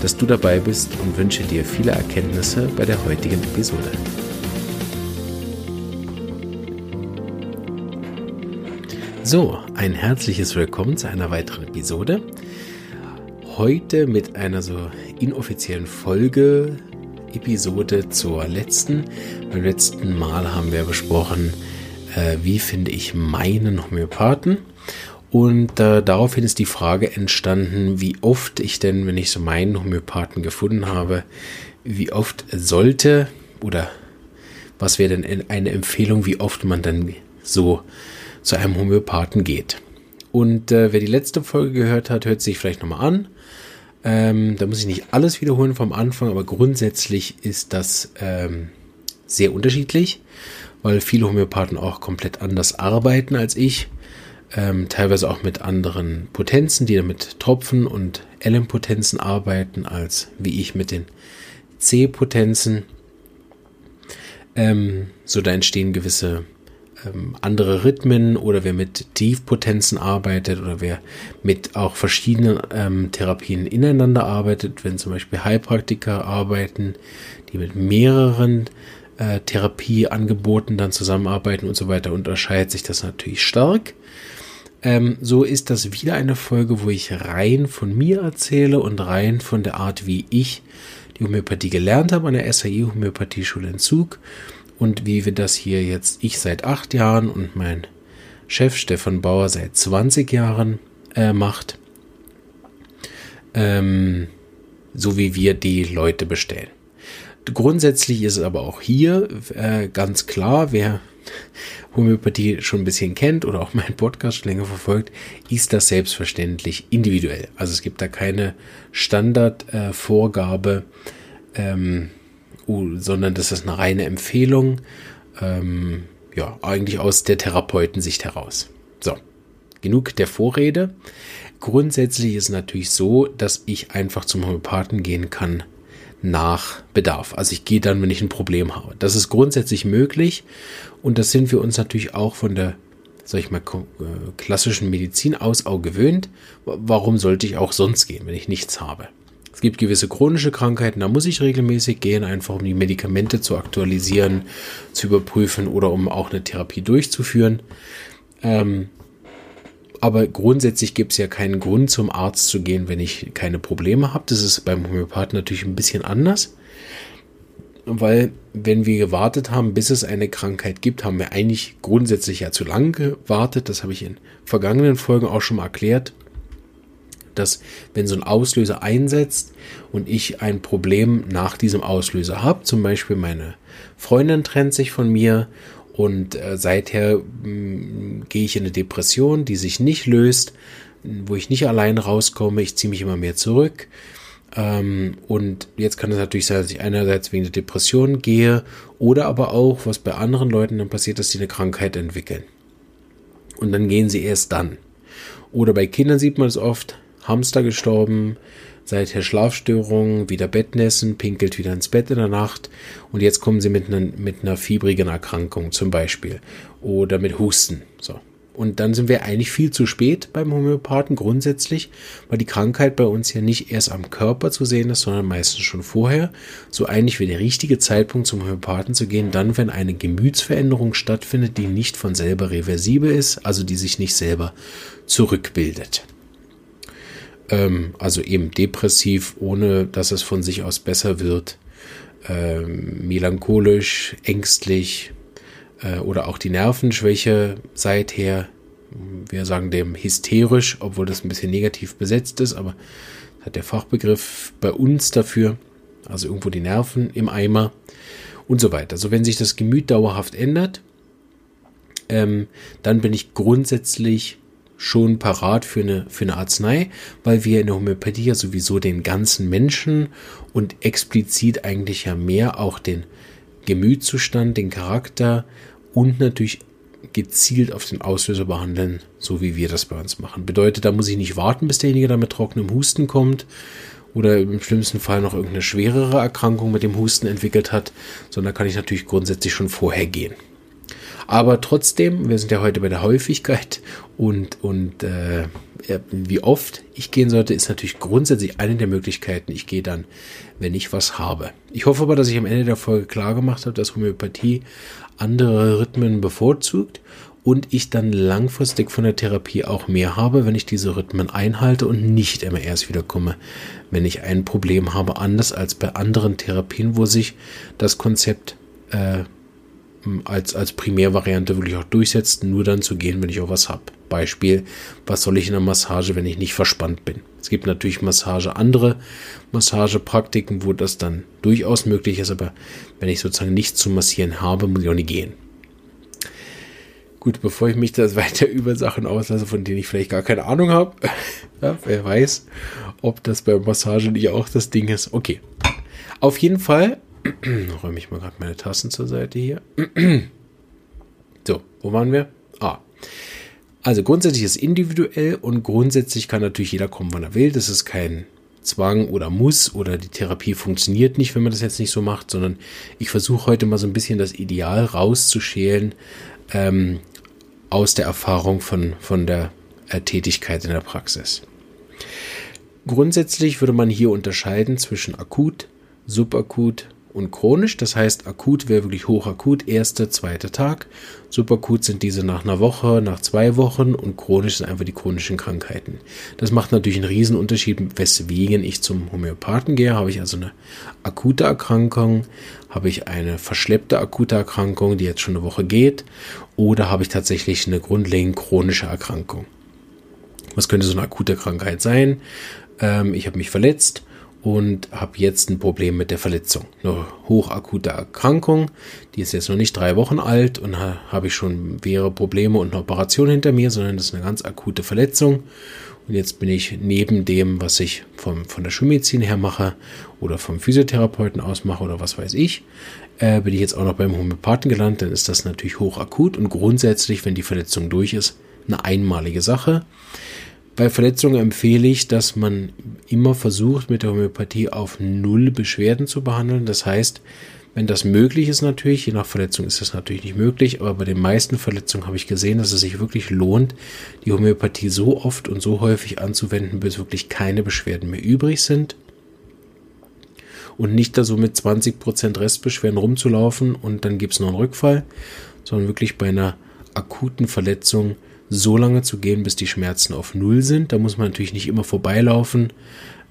dass du dabei bist und wünsche dir viele Erkenntnisse bei der heutigen Episode. So, ein herzliches Willkommen zu einer weiteren Episode. Heute mit einer so inoffiziellen Folge Episode zur letzten. Beim letzten Mal haben wir besprochen, äh, wie finde ich meinen Homöopathen. Und äh, daraufhin ist die Frage entstanden, wie oft ich denn, wenn ich so meinen Homöopathen gefunden habe, wie oft sollte oder was wäre denn eine Empfehlung, wie oft man dann so zu einem Homöopathen geht. Und äh, wer die letzte Folge gehört hat, hört sich vielleicht nochmal an. Ähm, da muss ich nicht alles wiederholen vom Anfang, aber grundsätzlich ist das ähm, sehr unterschiedlich, weil viele Homöopathen auch komplett anders arbeiten als ich ähm, teilweise auch mit anderen Potenzen, die mit Tropfen und LM-Potenzen arbeiten, als wie ich mit den C-Potenzen. Ähm, so da entstehen gewisse ähm, andere Rhythmen oder wer mit Tiefpotenzen arbeitet oder wer mit auch verschiedenen ähm, Therapien ineinander arbeitet, wenn zum Beispiel Heilpraktiker arbeiten, die mit mehreren äh, Therapieangeboten dann zusammenarbeiten und so weiter, unterscheidet sich das natürlich stark. Ähm, so ist das wieder eine Folge, wo ich rein von mir erzähle und rein von der Art, wie ich die Homöopathie gelernt habe an der SAI Homöopathie-Schule in Zug und wie wir das hier jetzt ich seit acht Jahren und mein Chef Stefan Bauer seit 20 Jahren äh, macht. Ähm, so wie wir die Leute bestellen. Grundsätzlich ist es aber auch hier äh, ganz klar, wer Homöopathie schon ein bisschen kennt oder auch meinen Podcast schon länger verfolgt, ist das selbstverständlich individuell. Also es gibt da keine Standardvorgabe, äh, ähm, uh, sondern das ist eine reine Empfehlung, ähm, ja, eigentlich aus der Therapeutensicht heraus. So, genug der Vorrede. Grundsätzlich ist es natürlich so, dass ich einfach zum Homöopathen gehen kann, nach Bedarf. Also ich gehe dann, wenn ich ein Problem habe. Das ist grundsätzlich möglich und das sind wir uns natürlich auch von der, sag ich mal, äh, klassischen Medizin aus auch gewöhnt. Warum sollte ich auch sonst gehen, wenn ich nichts habe? Es gibt gewisse chronische Krankheiten, da muss ich regelmäßig gehen, einfach um die Medikamente zu aktualisieren, zu überprüfen oder um auch eine Therapie durchzuführen. Ähm, aber grundsätzlich gibt es ja keinen Grund, zum Arzt zu gehen, wenn ich keine Probleme habe. Das ist beim Homöopathen natürlich ein bisschen anders. Weil, wenn wir gewartet haben, bis es eine Krankheit gibt, haben wir eigentlich grundsätzlich ja zu lange gewartet. Das habe ich in vergangenen Folgen auch schon mal erklärt. Dass, wenn so ein Auslöser einsetzt und ich ein Problem nach diesem Auslöser habe, zum Beispiel meine Freundin trennt sich von mir und äh, seither mh, gehe ich in eine Depression, die sich nicht löst, wo ich nicht allein rauskomme. Ich ziehe mich immer mehr zurück. Ähm, und jetzt kann es natürlich sein, dass ich einerseits wegen der Depression gehe oder aber auch, was bei anderen Leuten dann passiert, dass sie eine Krankheit entwickeln. Und dann gehen sie erst dann. Oder bei Kindern sieht man es oft, Hamster gestorben, seither Schlafstörungen, wieder Bettnässen, pinkelt wieder ins Bett in der Nacht und jetzt kommen sie mit einer, mit einer fiebrigen Erkrankung zum Beispiel oder mit Husten. So. Und dann sind wir eigentlich viel zu spät beim Homöopathen grundsätzlich, weil die Krankheit bei uns ja nicht erst am Körper zu sehen ist, sondern meistens schon vorher. So eigentlich wäre der richtige Zeitpunkt zum Homöopathen zu gehen, dann, wenn eine Gemütsveränderung stattfindet, die nicht von selber reversibel ist, also die sich nicht selber zurückbildet. Ähm, also eben depressiv, ohne dass es von sich aus besser wird. Ähm, melancholisch, ängstlich äh, oder auch die Nervenschwäche seither. Wir sagen dem hysterisch, obwohl das ein bisschen negativ besetzt ist, aber hat der Fachbegriff bei uns dafür. Also irgendwo die Nerven im Eimer und so weiter. Also wenn sich das Gemüt dauerhaft ändert, ähm, dann bin ich grundsätzlich schon parat für eine, für eine Arznei, weil wir in der Homöopathie ja sowieso den ganzen Menschen und explizit eigentlich ja mehr auch den Gemütszustand, den Charakter und natürlich gezielt auf den Auslöser behandeln, so wie wir das bei uns machen. Bedeutet, da muss ich nicht warten, bis derjenige da mit trockenem Husten kommt oder im schlimmsten Fall noch irgendeine schwerere Erkrankung mit dem Husten entwickelt hat, sondern kann ich natürlich grundsätzlich schon vorher gehen. Aber trotzdem, wir sind ja heute bei der Häufigkeit und, und äh, wie oft ich gehen sollte, ist natürlich grundsätzlich eine der Möglichkeiten. Ich gehe dann, wenn ich was habe. Ich hoffe aber, dass ich am Ende der Folge klar gemacht habe, dass Homöopathie andere Rhythmen bevorzugt und ich dann langfristig von der Therapie auch mehr habe, wenn ich diese Rhythmen einhalte und nicht immer erst wiederkomme, wenn ich ein Problem habe, anders als bei anderen Therapien, wo sich das Konzept äh, als, als Primärvariante wirklich auch durchsetzt, nur dann zu gehen, wenn ich auch was habe. Beispiel, was soll ich in der Massage, wenn ich nicht verspannt bin? Es gibt natürlich Massage, andere Massagepraktiken, wo das dann durchaus möglich ist, aber wenn ich sozusagen nichts zu massieren habe, muss ich auch nicht gehen. Gut, bevor ich mich da weiter über Sachen auslasse, von denen ich vielleicht gar keine Ahnung habe, ja, wer weiß, ob das bei Massage nicht auch das Ding ist. Okay. Auf jeden Fall räume ich mal gerade meine Tassen zur Seite hier. so, wo waren wir? Ah. Also grundsätzlich ist individuell und grundsätzlich kann natürlich jeder kommen, wann er will. Das ist kein Zwang oder Muss oder die Therapie funktioniert nicht, wenn man das jetzt nicht so macht, sondern ich versuche heute mal so ein bisschen das Ideal rauszuschälen ähm, aus der Erfahrung von, von der äh, Tätigkeit in der Praxis. Grundsätzlich würde man hier unterscheiden zwischen akut, subakut und chronisch. Das heißt, akut wäre wirklich hochakut, erster, zweiter Tag. Subakut sind diese nach einer Woche, nach zwei Wochen und chronisch sind einfach die chronischen Krankheiten. Das macht natürlich einen Riesenunterschied, weswegen ich zum Homöopathen gehe. Habe ich also eine akute Erkrankung, habe ich eine verschleppte akute Erkrankung, die jetzt schon eine Woche geht, oder habe ich tatsächlich eine grundlegend chronische Erkrankung. Was könnte so eine akute Krankheit sein? Ähm, ich habe mich verletzt und habe jetzt ein Problem mit der Verletzung. Eine hochakute Erkrankung, die ist jetzt noch nicht drei Wochen alt und ha, habe ich schon mehrere Probleme und eine Operation hinter mir, sondern das ist eine ganz akute Verletzung. Und jetzt bin ich neben dem, was ich vom, von der Schulmedizin her mache oder vom Physiotherapeuten aus mache oder was weiß ich, äh, bin ich jetzt auch noch beim Homöopathen gelandet, dann ist das natürlich hochakut und grundsätzlich, wenn die Verletzung durch ist, eine einmalige Sache. Bei Verletzungen empfehle ich, dass man immer versucht, mit der Homöopathie auf null Beschwerden zu behandeln. Das heißt, wenn das möglich ist natürlich, je nach Verletzung ist das natürlich nicht möglich, aber bei den meisten Verletzungen habe ich gesehen, dass es sich wirklich lohnt, die Homöopathie so oft und so häufig anzuwenden, bis wirklich keine Beschwerden mehr übrig sind. Und nicht da so mit 20% Restbeschwerden rumzulaufen und dann gibt es noch einen Rückfall, sondern wirklich bei einer akuten Verletzung so lange zu gehen, bis die Schmerzen auf Null sind. Da muss man natürlich nicht immer vorbeilaufen.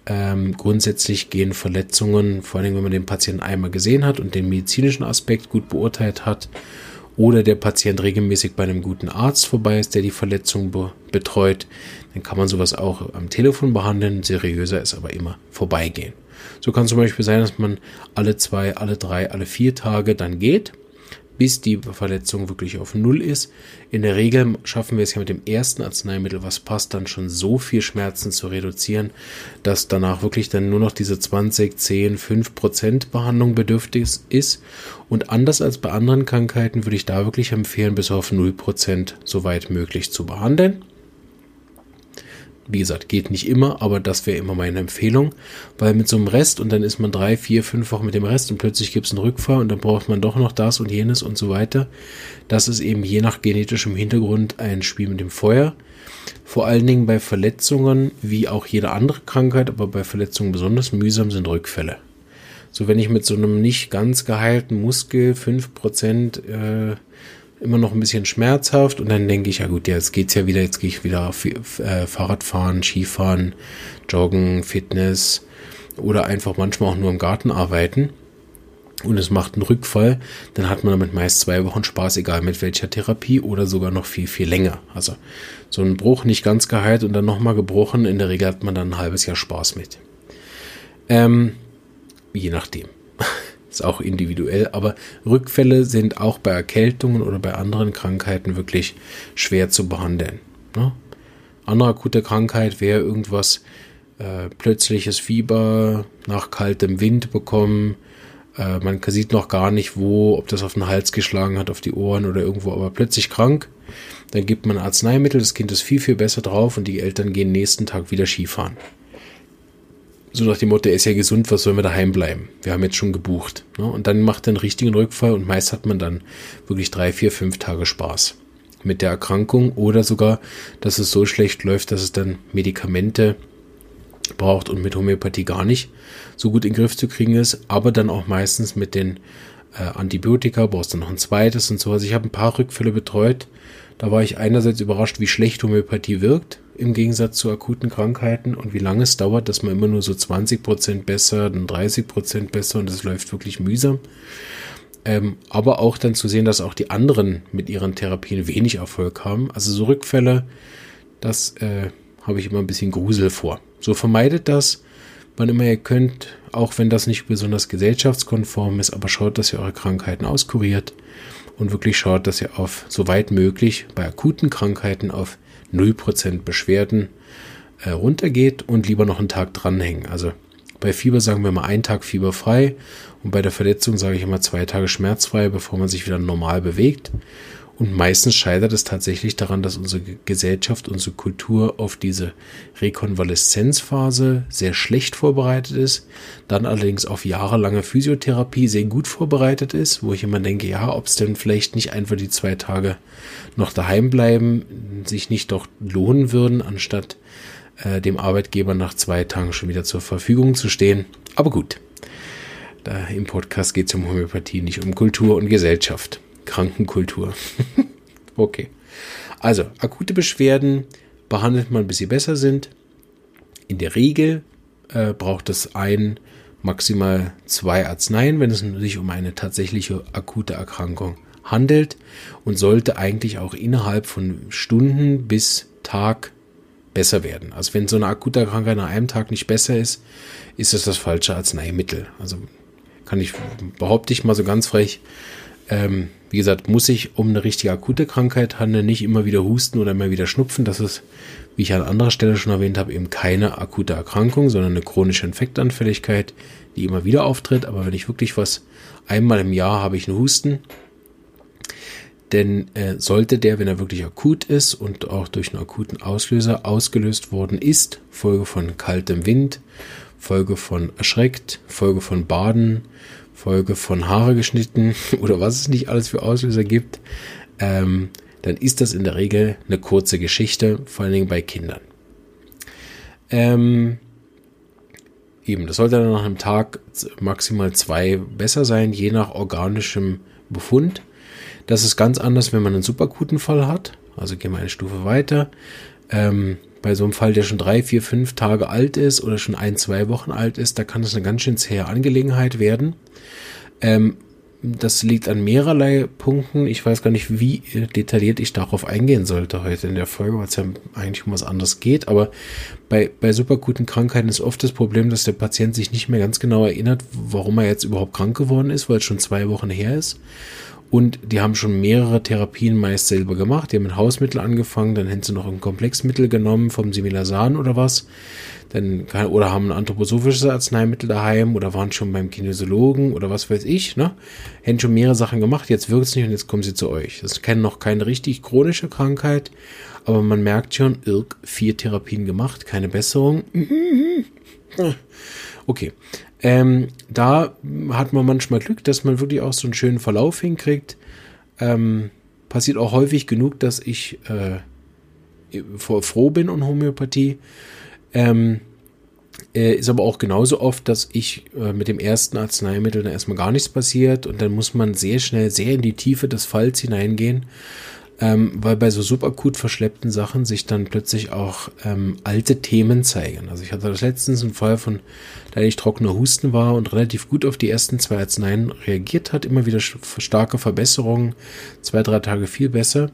Ähm, grundsätzlich gehen Verletzungen, vor allem wenn man den Patienten einmal gesehen hat und den medizinischen Aspekt gut beurteilt hat, oder der Patient regelmäßig bei einem guten Arzt vorbei ist, der die Verletzung be betreut, dann kann man sowas auch am Telefon behandeln. Seriöser ist aber immer vorbeigehen. So kann zum Beispiel sein, dass man alle zwei, alle drei, alle vier Tage dann geht bis die Verletzung wirklich auf Null ist. In der Regel schaffen wir es ja mit dem ersten Arzneimittel, was passt, dann schon so viel Schmerzen zu reduzieren, dass danach wirklich dann nur noch diese 20, 10, 5 Prozent Behandlung bedürftig ist. Und anders als bei anderen Krankheiten würde ich da wirklich empfehlen, bis auf 0 Prozent soweit möglich zu behandeln. Wie gesagt, geht nicht immer, aber das wäre immer meine Empfehlung, weil mit so einem Rest und dann ist man drei, vier, fünf Wochen mit dem Rest und plötzlich gibt es einen Rückfall und dann braucht man doch noch das und jenes und so weiter. Das ist eben je nach genetischem Hintergrund ein Spiel mit dem Feuer. Vor allen Dingen bei Verletzungen, wie auch jede andere Krankheit, aber bei Verletzungen besonders mühsam sind Rückfälle. So, wenn ich mit so einem nicht ganz geheilten Muskel 5% äh, immer noch ein bisschen schmerzhaft und dann denke ich, ja gut, jetzt geht's ja wieder, jetzt gehe ich wieder äh, Fahrradfahren, Skifahren, Joggen, Fitness oder einfach manchmal auch nur im Garten arbeiten und es macht einen Rückfall, dann hat man damit meist zwei Wochen Spaß, egal mit welcher Therapie oder sogar noch viel, viel länger. Also so ein Bruch nicht ganz geheilt und dann nochmal gebrochen, in der Regel hat man dann ein halbes Jahr Spaß mit. Ähm, je nachdem. Ist auch individuell, aber Rückfälle sind auch bei Erkältungen oder bei anderen Krankheiten wirklich schwer zu behandeln. Ne? Andere akute Krankheit wäre irgendwas, äh, plötzliches Fieber nach kaltem Wind bekommen, Äh, man sieht noch gar nicht, wo, ob das auf den Hals geschlagen hat, auf die Ohren oder irgendwo, aber plötzlich krank. Dann gibt man Arzneimittel, das Kind ist viel, viel besser drauf und die Eltern gehen nächsten Tag wieder Skifahren. So nach dem Motto, er ist ja gesund, was sollen wir daheim bleiben? Wir haben jetzt schon gebucht. Ne? Und dann macht er einen richtigen Rückfall und meist hat man dann wirklich drei, vier, fünf Tage Spaß mit der Erkrankung oder sogar, dass es so schlecht läuft, dass es dann Medikamente braucht und mit Homöopathie gar nicht so gut in den Griff zu kriegen ist, aber dann auch meistens mit den äh, Antibiotika brauchst du noch ein zweites und so. Also ich habe ein paar Rückfälle betreut. Da war ich einerseits überrascht, wie schlecht Homöopathie wirkt im Gegensatz zu akuten Krankheiten und wie lange es dauert, dass man immer nur so 20 Prozent besser, dann 30 Prozent besser und es läuft wirklich mühsam. Ähm, aber auch dann zu sehen, dass auch die anderen mit ihren Therapien wenig Erfolg haben. Also so Rückfälle, das äh, habe ich immer ein bisschen Grusel vor. So vermeidet das, wann immer ihr könnt, auch wenn das nicht besonders gesellschaftskonform ist, aber schaut, dass ihr eure Krankheiten auskuriert und wirklich schaut, dass ihr auf so weit möglich bei akuten Krankheiten auf 0% Beschwerden äh, runtergeht und lieber noch einen Tag dranhängen. Also bei Fieber sagen wir mal einen Tag fieberfrei und bei der Verletzung sage ich immer zwei Tage schmerzfrei, bevor man sich wieder normal bewegt. Und meistens scheitert es tatsächlich daran, dass unsere Gesellschaft, unsere Kultur auf diese Rekonvaleszenzphase sehr schlecht vorbereitet ist, dann allerdings auf jahrelange Physiotherapie sehr gut vorbereitet ist, wo ich immer denke, ja, ob es denn vielleicht nicht einfach die zwei Tage noch daheim bleiben, sich nicht doch lohnen würden, anstatt äh, dem Arbeitgeber nach zwei Tagen schon wieder zur Verfügung zu stehen. Aber gut, da im Podcast geht es um Homöopathie, nicht um Kultur und Gesellschaft. Krankenkultur. okay. Also, akute Beschwerden behandelt man, bis sie besser sind. In der Regel äh, braucht es ein, maximal zwei Arzneien, wenn es sich um eine tatsächliche akute Erkrankung handelt und sollte eigentlich auch innerhalb von Stunden bis Tag besser werden. Also wenn so eine akute Krankheit nach einem Tag nicht besser ist, ist es das falsche Arzneimittel. Also kann ich, behaupte ich mal so ganz frech, ähm, wie gesagt, muss sich um eine richtige akute Krankheit handeln, nicht immer wieder husten oder immer wieder schnupfen. Das ist, wie ich an anderer Stelle schon erwähnt habe, eben keine akute Erkrankung, sondern eine chronische Infektanfälligkeit, die immer wieder auftritt. Aber wenn ich wirklich was einmal im Jahr habe ich einen Husten, denn äh, sollte der, wenn er wirklich akut ist und auch durch einen akuten Auslöser ausgelöst worden ist, Folge von kaltem Wind, Folge von erschreckt, Folge von Baden, Folge von Haare geschnitten oder was es nicht alles für Auslöser gibt, ähm, dann ist das in der Regel eine kurze Geschichte, vor allen Dingen bei Kindern. Ähm, eben, das sollte dann nach einem Tag maximal zwei besser sein, je nach organischem Befund. Das ist ganz anders, wenn man einen superakuten Fall hat. Also gehen wir eine Stufe weiter. Ähm, bei so einem Fall, der schon drei, vier, fünf Tage alt ist oder schon ein, zwei Wochen alt ist, da kann das eine ganz schön zähe Angelegenheit werden. Ähm, das liegt an mehrerlei Punkten. Ich weiß gar nicht, wie detailliert ich darauf eingehen sollte heute in der Folge, weil es ja eigentlich um was anderes geht. Aber bei, bei superguten Krankheiten ist oft das Problem, dass der Patient sich nicht mehr ganz genau erinnert, warum er jetzt überhaupt krank geworden ist, weil es schon zwei Wochen her ist. Und die haben schon mehrere Therapien meist selber gemacht. Die haben mit Hausmittel angefangen, dann hätten sie noch ein Komplexmittel genommen vom Similasan oder was. Dann kann, oder haben ein anthroposophisches Arzneimittel daheim oder waren schon beim Kinesiologen oder was weiß ich, ne? Hätten schon mehrere Sachen gemacht, jetzt wirkt es nicht und jetzt kommen sie zu euch. Das kennen noch keine richtig chronische Krankheit, aber man merkt schon, irg, vier Therapien gemacht, keine Besserung. Okay. Ähm, da hat man manchmal Glück, dass man wirklich auch so einen schönen Verlauf hinkriegt. Ähm, passiert auch häufig genug, dass ich äh, froh bin um Homöopathie. Ähm, äh, ist aber auch genauso oft, dass ich äh, mit dem ersten Arzneimittel dann erstmal gar nichts passiert und dann muss man sehr schnell, sehr in die Tiefe des Falls hineingehen ähm, weil bei so subakut verschleppten Sachen sich dann plötzlich auch ähm, alte Themen zeigen. Also ich hatte das letztens einen Fall von, da ich trockener Husten war und relativ gut auf die ersten zwei Arzneien reagiert hat, immer wieder starke Verbesserungen, zwei, drei Tage viel besser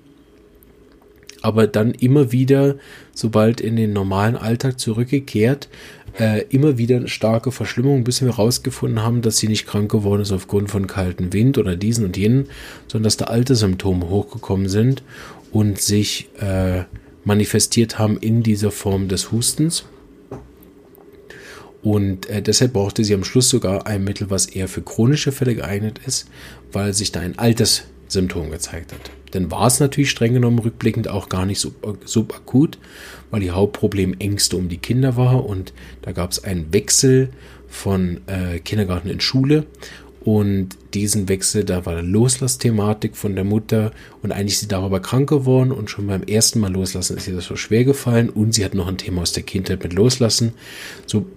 aber dann immer wieder, sobald in den normalen Alltag zurückgekehrt, äh, immer wieder starke Verschlimmung, bis wir herausgefunden haben, dass sie nicht krank geworden ist aufgrund von kaltem Wind oder diesen und jenen, sondern dass da alte Symptome hochgekommen sind und sich äh, manifestiert haben in dieser Form des Hustens. Und äh, deshalb brauchte sie am Schluss sogar ein Mittel, was eher für chronische Fälle geeignet ist, weil sich da ein altes Symptom gezeigt hat. Dann war es natürlich streng genommen rückblickend auch gar nicht sub, subakut, weil die Hauptproblem Ängste um die Kinder war und da gab es einen Wechsel von äh, Kindergarten in Schule und diesen Wechsel, da war eine Loslassthematik von der Mutter und eigentlich ist sie darüber krank geworden und schon beim ersten Mal loslassen ist ihr das so schwer gefallen und sie hat noch ein Thema aus der Kindheit mit loslassen. So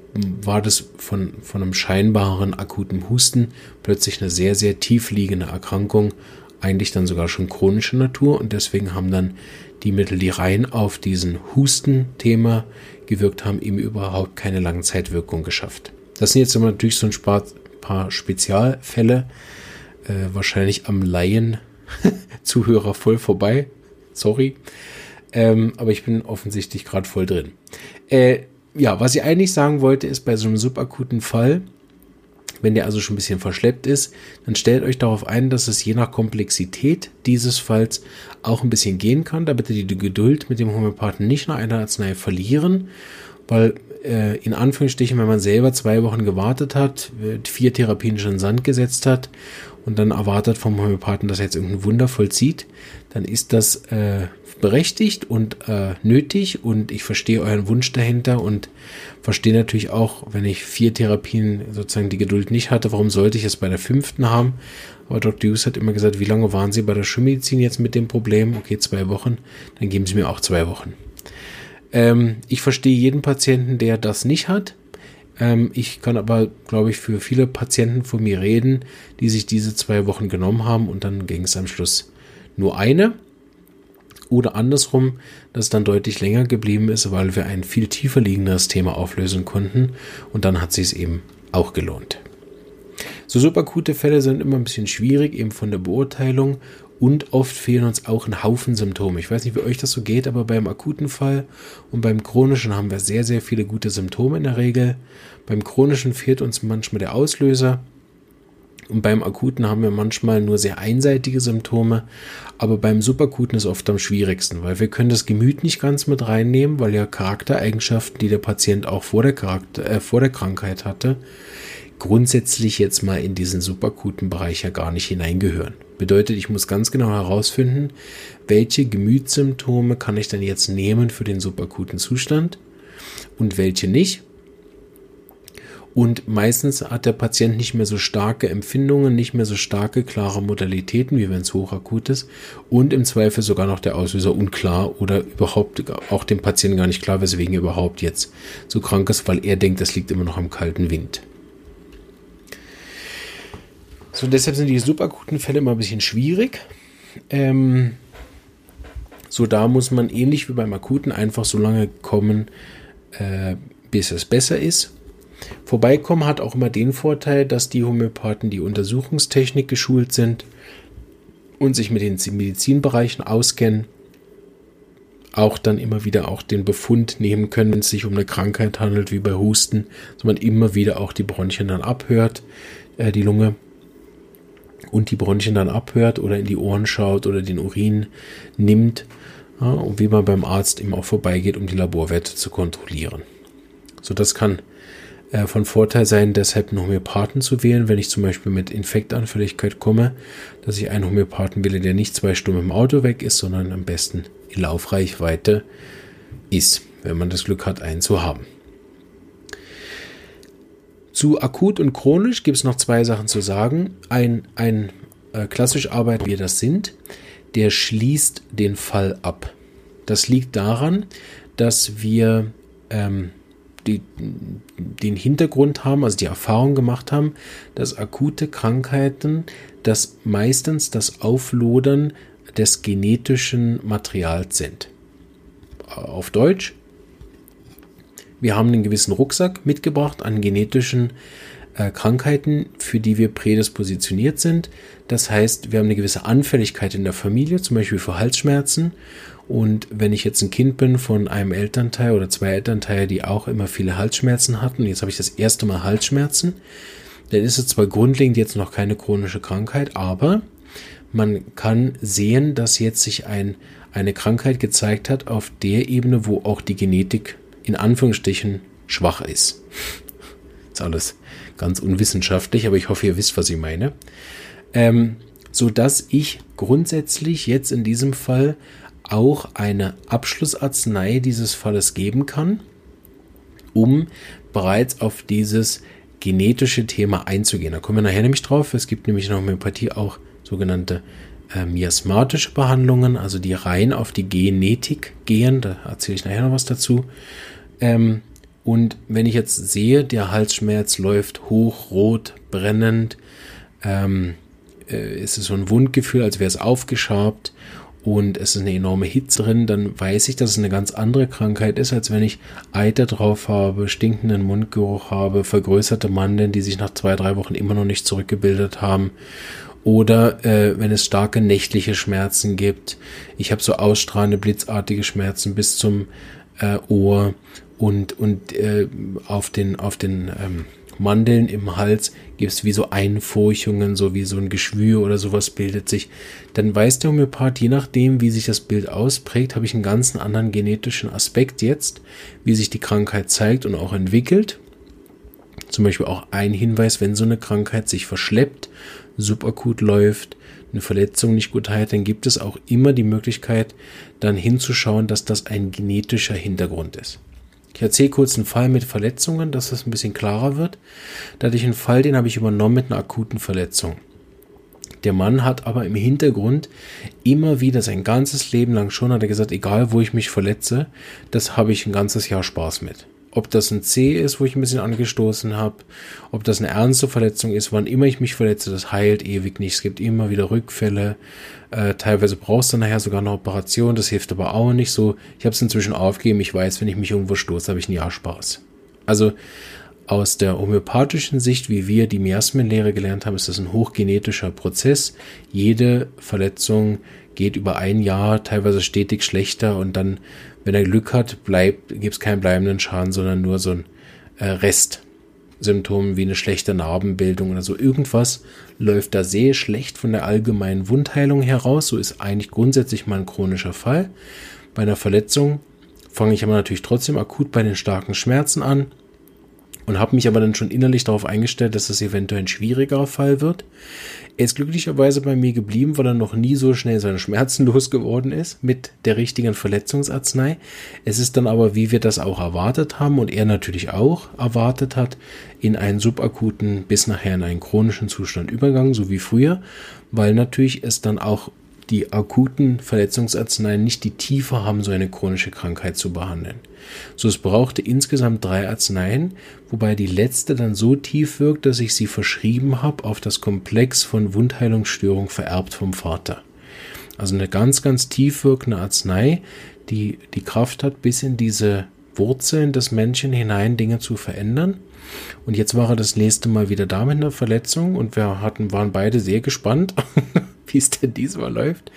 war das von, von einem scheinbaren akuten Husten plötzlich eine sehr, sehr tief liegende Erkrankung eigentlich dann sogar schon chronische Natur und deswegen haben dann die Mittel, die rein auf diesen Husten-Thema gewirkt haben, ihm überhaupt keine Langzeitwirkung geschafft. Das sind jetzt immer natürlich so ein paar Spezialfälle, äh, wahrscheinlich am Laien-Zuhörer voll vorbei. Sorry. Ähm, aber ich bin offensichtlich gerade voll drin. Äh, ja, was ich eigentlich sagen wollte, ist bei so einem subakuten Fall, wenn der also schon ein bisschen verschleppt ist, dann stellt euch darauf ein, dass es je nach Komplexität dieses Falls auch ein bisschen gehen kann. Da bitte die Geduld mit dem Homöopathen nicht nach einer Arznei verlieren, weil äh, in Anführungsstrichen, wenn man selber zwei Wochen gewartet hat, vier Therapien schon in Sand gesetzt hat und dann erwartet vom Homöopathen, dass er jetzt irgendein Wunder vollzieht, dann ist das äh, berechtigt und äh, nötig und ich verstehe euren Wunsch dahinter und verstehe natürlich auch, wenn ich vier Therapien sozusagen die Geduld nicht hatte, warum sollte ich es bei der fünften haben? Aber Dr. Hughes hat immer gesagt, wie lange waren Sie bei der Schulmedizin jetzt mit dem Problem? Okay, zwei Wochen, dann geben Sie mir auch zwei Wochen. Ähm, ich verstehe jeden Patienten, der das nicht hat. Ähm, ich kann aber, glaube ich, für viele Patienten von mir reden, die sich diese zwei Wochen genommen haben und dann ging es am Schluss nur eine. Oder andersrum, dass es dann deutlich länger geblieben ist, weil wir ein viel tiefer liegendes Thema auflösen konnten und dann hat sich es eben auch gelohnt. So superakute Fälle sind immer ein bisschen schwierig, eben von der Beurteilung und oft fehlen uns auch ein Haufen Symptome. Ich weiß nicht, wie euch das so geht, aber beim akuten Fall und beim chronischen haben wir sehr, sehr viele gute Symptome in der Regel. Beim chronischen fehlt uns manchmal der Auslöser. Und beim akuten haben wir manchmal nur sehr einseitige Symptome. Aber beim superakuten ist oft am schwierigsten, weil wir können das Gemüt nicht ganz mit reinnehmen, weil ja Charaktereigenschaften, die der Patient auch vor der, Charakter, äh, vor der Krankheit hatte, grundsätzlich jetzt mal in diesen superakuten Bereich ja gar nicht hineingehören. Bedeutet, ich muss ganz genau herausfinden, welche Gemütssymptome kann ich denn jetzt nehmen für den superakuten Zustand und welche nicht. Und meistens hat der Patient nicht mehr so starke Empfindungen, nicht mehr so starke, klare Modalitäten, wie wenn es hochakut ist. Und im Zweifel sogar noch der Auslöser unklar oder überhaupt auch dem Patienten gar nicht klar, weswegen er überhaupt jetzt so krank ist, weil er denkt, das liegt immer noch am kalten Wind. So, deshalb sind die superakuten Fälle immer ein bisschen schwierig. Ähm, so, da muss man ähnlich wie beim akuten einfach so lange kommen, äh, bis es besser ist. Vorbeikommen hat auch immer den Vorteil, dass die Homöopathen die Untersuchungstechnik geschult sind und sich mit den Medizinbereichen auskennen, auch dann immer wieder auch den Befund nehmen können, wenn es sich um eine Krankheit handelt, wie bei Husten, dass man immer wieder auch die Bronchien dann abhört, äh, die Lunge und die Bronchien dann abhört oder in die Ohren schaut oder den Urin nimmt ja, und wie man beim Arzt eben auch vorbeigeht, um die Laborwerte zu kontrollieren. So, das kann äh, von Vorteil sein, deshalb einen Homöopathen zu wählen, wenn ich zum Beispiel mit Infektanfälligkeit komme, dass ich einen Homöopathen wähle, der nicht zwei Stunden im Auto weg ist, sondern am besten in Laufreichweite ist, wenn man das Glück hat, einen zu haben. Zu akut und chronisch gibt es noch zwei Sachen zu sagen. Ein, ein äh, klassisch Arbeit, wie wir das sind, der schließt den Fall ab. Das liegt daran, dass wir ähm, die, den Hintergrund haben, also die Erfahrung gemacht haben, dass akute Krankheiten das meistens das Auflodern des genetischen Materials sind. Auf Deutsch, wir haben einen gewissen Rucksack mitgebracht an genetischen äh, Krankheiten, für die wir prädispositioniert sind. Das heißt, wir haben eine gewisse Anfälligkeit in der Familie, zum Beispiel für Halsschmerzen. Und wenn ich jetzt ein Kind bin von einem Elternteil oder zwei Elternteile, die auch immer viele Halsschmerzen hatten, jetzt habe ich das erste Mal Halsschmerzen, dann ist es zwar grundlegend jetzt noch keine chronische Krankheit, aber man kann sehen, dass jetzt sich ein, eine Krankheit gezeigt hat auf der Ebene, wo auch die Genetik in Anführungsstrichen schwach ist. jetzt alles ganz unwissenschaftlich, aber ich hoffe, ihr wisst, was ich meine. Ähm, so dass ich grundsätzlich jetzt in diesem Fall auch eine Abschlussarznei dieses Falles geben kann, um bereits auf dieses genetische Thema einzugehen. Da kommen wir nachher nämlich drauf. Es gibt nämlich in der Homöopathie auch sogenannte äh, miasmatische Behandlungen, also die rein auf die Genetik gehen. Da erzähle ich nachher noch was dazu. Ähm, und wenn ich jetzt sehe, der Halsschmerz läuft hoch, rot, brennend, ähm, äh, ist es so ein Wundgefühl, als wäre es aufgeschabt und es ist eine enorme Hitze drin, dann weiß ich, dass es eine ganz andere Krankheit ist, als wenn ich Eiter drauf habe, stinkenden Mundgeruch habe, vergrößerte Mandeln, die sich nach zwei, drei Wochen immer noch nicht zurückgebildet haben. Oder äh, wenn es starke nächtliche Schmerzen gibt. Ich habe so ausstrahlende, blitzartige Schmerzen bis zum äh, Ohr und, und äh, auf den, auf den ähm, Mandeln im Hals gibt es wie so Einfurchungen, so wie so ein Geschwür oder sowas bildet sich. Dann weiß der Homöopath, je nachdem, wie sich das Bild ausprägt, habe ich einen ganz anderen genetischen Aspekt jetzt, wie sich die Krankheit zeigt und auch entwickelt. Zum Beispiel auch ein Hinweis, wenn so eine Krankheit sich verschleppt, subakut läuft, eine Verletzung nicht gut heilt, dann gibt es auch immer die Möglichkeit, dann hinzuschauen, dass das ein genetischer Hintergrund ist. Ich erzähle kurz einen Fall mit Verletzungen, dass das ein bisschen klarer wird. Da hatte ich einen Fall, den habe ich übernommen mit einer akuten Verletzung. Der Mann hat aber im Hintergrund immer wieder sein ganzes Leben lang schon, hat er gesagt, egal wo ich mich verletze, das habe ich ein ganzes Jahr Spaß mit. Ob das ein C ist, wo ich ein bisschen angestoßen habe, ob das eine ernste Verletzung ist, wann immer ich mich verletze, das heilt ewig nicht. Es gibt immer wieder Rückfälle. Äh, teilweise brauchst du nachher sogar eine Operation, das hilft aber auch nicht so. Ich habe es inzwischen aufgegeben. Ich weiß, wenn ich mich irgendwo stoße, habe ich ein Jahr Spaß. Also aus der homöopathischen Sicht, wie wir die Miasmenlehre gelernt haben, ist das ein hochgenetischer Prozess. Jede Verletzung geht über ein Jahr, teilweise stetig schlechter und dann wenn er Glück hat, bleibt, gibt es keinen bleibenden Schaden, sondern nur so ein äh, Restsymptom wie eine schlechte Narbenbildung oder so. Irgendwas läuft da sehr schlecht von der allgemeinen Wundheilung heraus. So ist eigentlich grundsätzlich mal ein chronischer Fall. Bei einer Verletzung fange ich aber natürlich trotzdem akut bei den starken Schmerzen an und habe mich aber dann schon innerlich darauf eingestellt, dass das eventuell ein schwierigerer Fall wird. Er ist glücklicherweise bei mir geblieben, weil er noch nie so schnell seine Schmerzen losgeworden ist mit der richtigen Verletzungsarznei. Es ist dann aber, wie wir das auch erwartet haben und er natürlich auch erwartet hat, in einen subakuten bis nachher in einen chronischen Zustand übergangen, so wie früher, weil natürlich es dann auch die akuten Verletzungsarzneien nicht die Tiefe haben, so eine chronische Krankheit zu behandeln. So, es brauchte insgesamt drei Arzneien, wobei die letzte dann so tief wirkt, dass ich sie verschrieben habe auf das Komplex von Wundheilungsstörung vererbt vom Vater. Also eine ganz, ganz tief wirkende Arznei, die die Kraft hat, bis in diese Wurzeln des Menschen hinein Dinge zu verändern. Und jetzt war er das nächste Mal wieder da mit einer Verletzung und wir hatten, waren beide sehr gespannt, wie es denn diesmal läuft.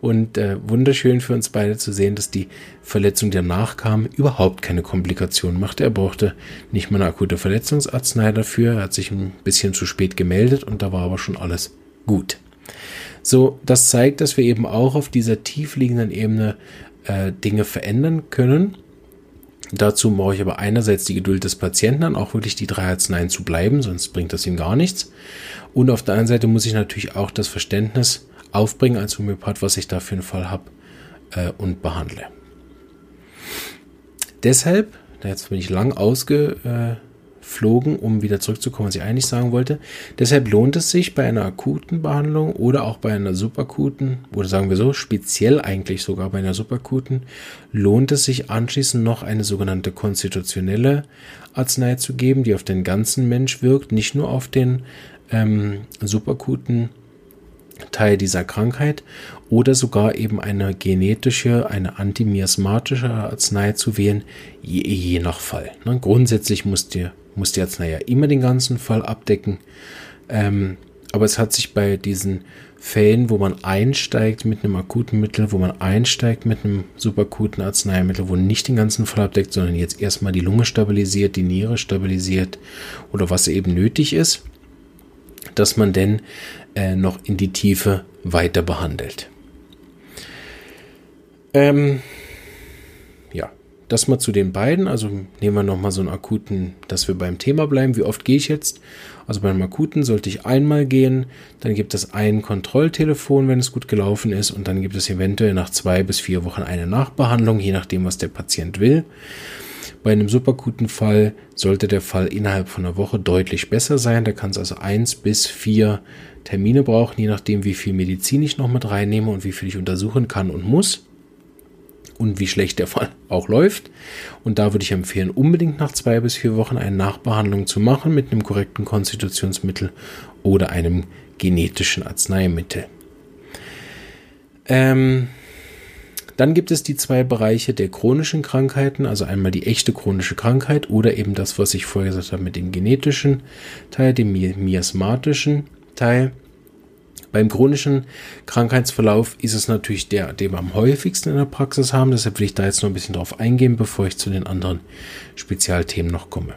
Und äh, wunderschön für uns beide zu sehen, dass die Verletzung, die danach kam, überhaupt keine Komplikationen machte. Er brauchte nicht mal eine akute Verletzungsarznei dafür. Er hat sich ein bisschen zu spät gemeldet und da war aber schon alles gut. So, das zeigt, dass wir eben auch auf dieser tiefliegenden Ebene äh, Dinge verändern können. Dazu brauche ich aber einerseits die Geduld des Patienten an, auch wirklich die drei Arzneien zu bleiben, sonst bringt das ihm gar nichts. Und auf der anderen Seite muss ich natürlich auch das Verständnis aufbringen als Homöopath, was ich da für einen Fall habe äh, und behandle. Deshalb, jetzt bin ich lang ausgeflogen, um wieder zurückzukommen, was ich eigentlich sagen wollte. Deshalb lohnt es sich bei einer akuten Behandlung oder auch bei einer subakuten, oder sagen wir so, speziell eigentlich sogar bei einer subakuten, lohnt es sich anschließend noch eine sogenannte konstitutionelle Arznei zu geben, die auf den ganzen Mensch wirkt, nicht nur auf den ähm, subakuten Teil dieser Krankheit oder sogar eben eine genetische, eine antimiasmatische Arznei zu wählen, je, je nach Fall. Ne? Grundsätzlich muss die, muss die Arznei ja immer den ganzen Fall abdecken, ähm, aber es hat sich bei diesen Fällen, wo man einsteigt mit einem akuten Mittel, wo man einsteigt mit einem superakuten Arzneimittel, wo nicht den ganzen Fall abdeckt, sondern jetzt erstmal die Lunge stabilisiert, die Niere stabilisiert oder was eben nötig ist, dass man denn äh, noch in die Tiefe weiter behandelt. Ähm, das mal zu den beiden. Also nehmen wir nochmal so einen akuten, dass wir beim Thema bleiben. Wie oft gehe ich jetzt? Also beim akuten sollte ich einmal gehen. Dann gibt es ein Kontrolltelefon, wenn es gut gelaufen ist. Und dann gibt es eventuell nach zwei bis vier Wochen eine Nachbehandlung, je nachdem, was der Patient will. Bei einem superakuten Fall sollte der Fall innerhalb von einer Woche deutlich besser sein. Da kann es also eins bis vier Termine brauchen, je nachdem, wie viel Medizin ich noch mit reinnehme und wie viel ich untersuchen kann und muss und wie schlecht der Fall auch läuft. Und da würde ich empfehlen, unbedingt nach zwei bis vier Wochen eine Nachbehandlung zu machen mit einem korrekten Konstitutionsmittel oder einem genetischen Arzneimittel. Ähm, dann gibt es die zwei Bereiche der chronischen Krankheiten, also einmal die echte chronische Krankheit oder eben das, was ich vorher gesagt habe mit dem genetischen Teil, dem miasmatischen Teil. Beim chronischen Krankheitsverlauf ist es natürlich der, den wir am häufigsten in der Praxis haben. Deshalb will ich da jetzt noch ein bisschen drauf eingehen, bevor ich zu den anderen Spezialthemen noch komme.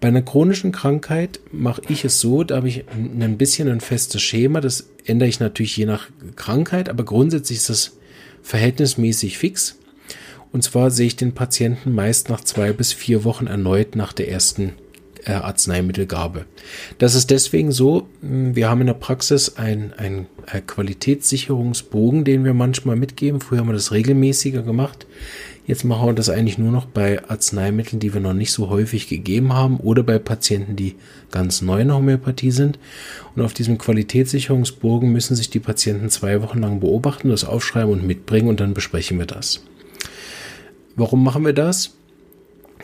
Bei einer chronischen Krankheit mache ich es so, da habe ich ein bisschen ein festes Schema. Das ändere ich natürlich je nach Krankheit, aber grundsätzlich ist das verhältnismäßig fix. Und zwar sehe ich den Patienten meist nach zwei bis vier Wochen erneut nach der ersten äh, Arzneimittelgabe. Das ist deswegen so, hm, wir haben in der Praxis einen ein Qualitätssicherungsbogen, den wir manchmal mitgeben. Früher haben wir das regelmäßiger gemacht. Jetzt machen wir das eigentlich nur noch bei Arzneimitteln, die wir noch nicht so häufig gegeben haben oder bei Patienten, die ganz neu in der Homöopathie sind. Und auf diesem Qualitätssicherungsbogen müssen sich die Patienten zwei Wochen lang beobachten, das aufschreiben und mitbringen und dann besprechen wir das. Warum machen wir das?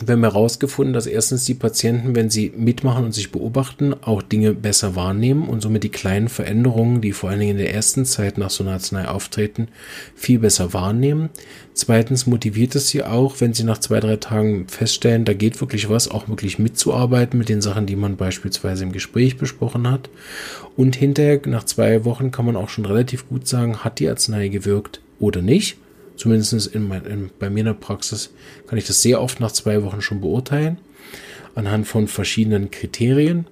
Wir haben herausgefunden, dass erstens die Patienten, wenn sie mitmachen und sich beobachten, auch Dinge besser wahrnehmen und somit die kleinen Veränderungen, die vor allen Dingen in der ersten Zeit nach so einer Arznei auftreten, viel besser wahrnehmen. Zweitens motiviert es sie auch, wenn sie nach zwei, drei Tagen feststellen, da geht wirklich was, auch wirklich mitzuarbeiten mit den Sachen, die man beispielsweise im Gespräch besprochen hat. Und hinterher, nach zwei Wochen, kann man auch schon relativ gut sagen, hat die Arznei gewirkt oder nicht. Zumindest in mein, in, bei mir in der Praxis kann ich das sehr oft nach zwei Wochen schon beurteilen, anhand von verschiedenen Kriterien.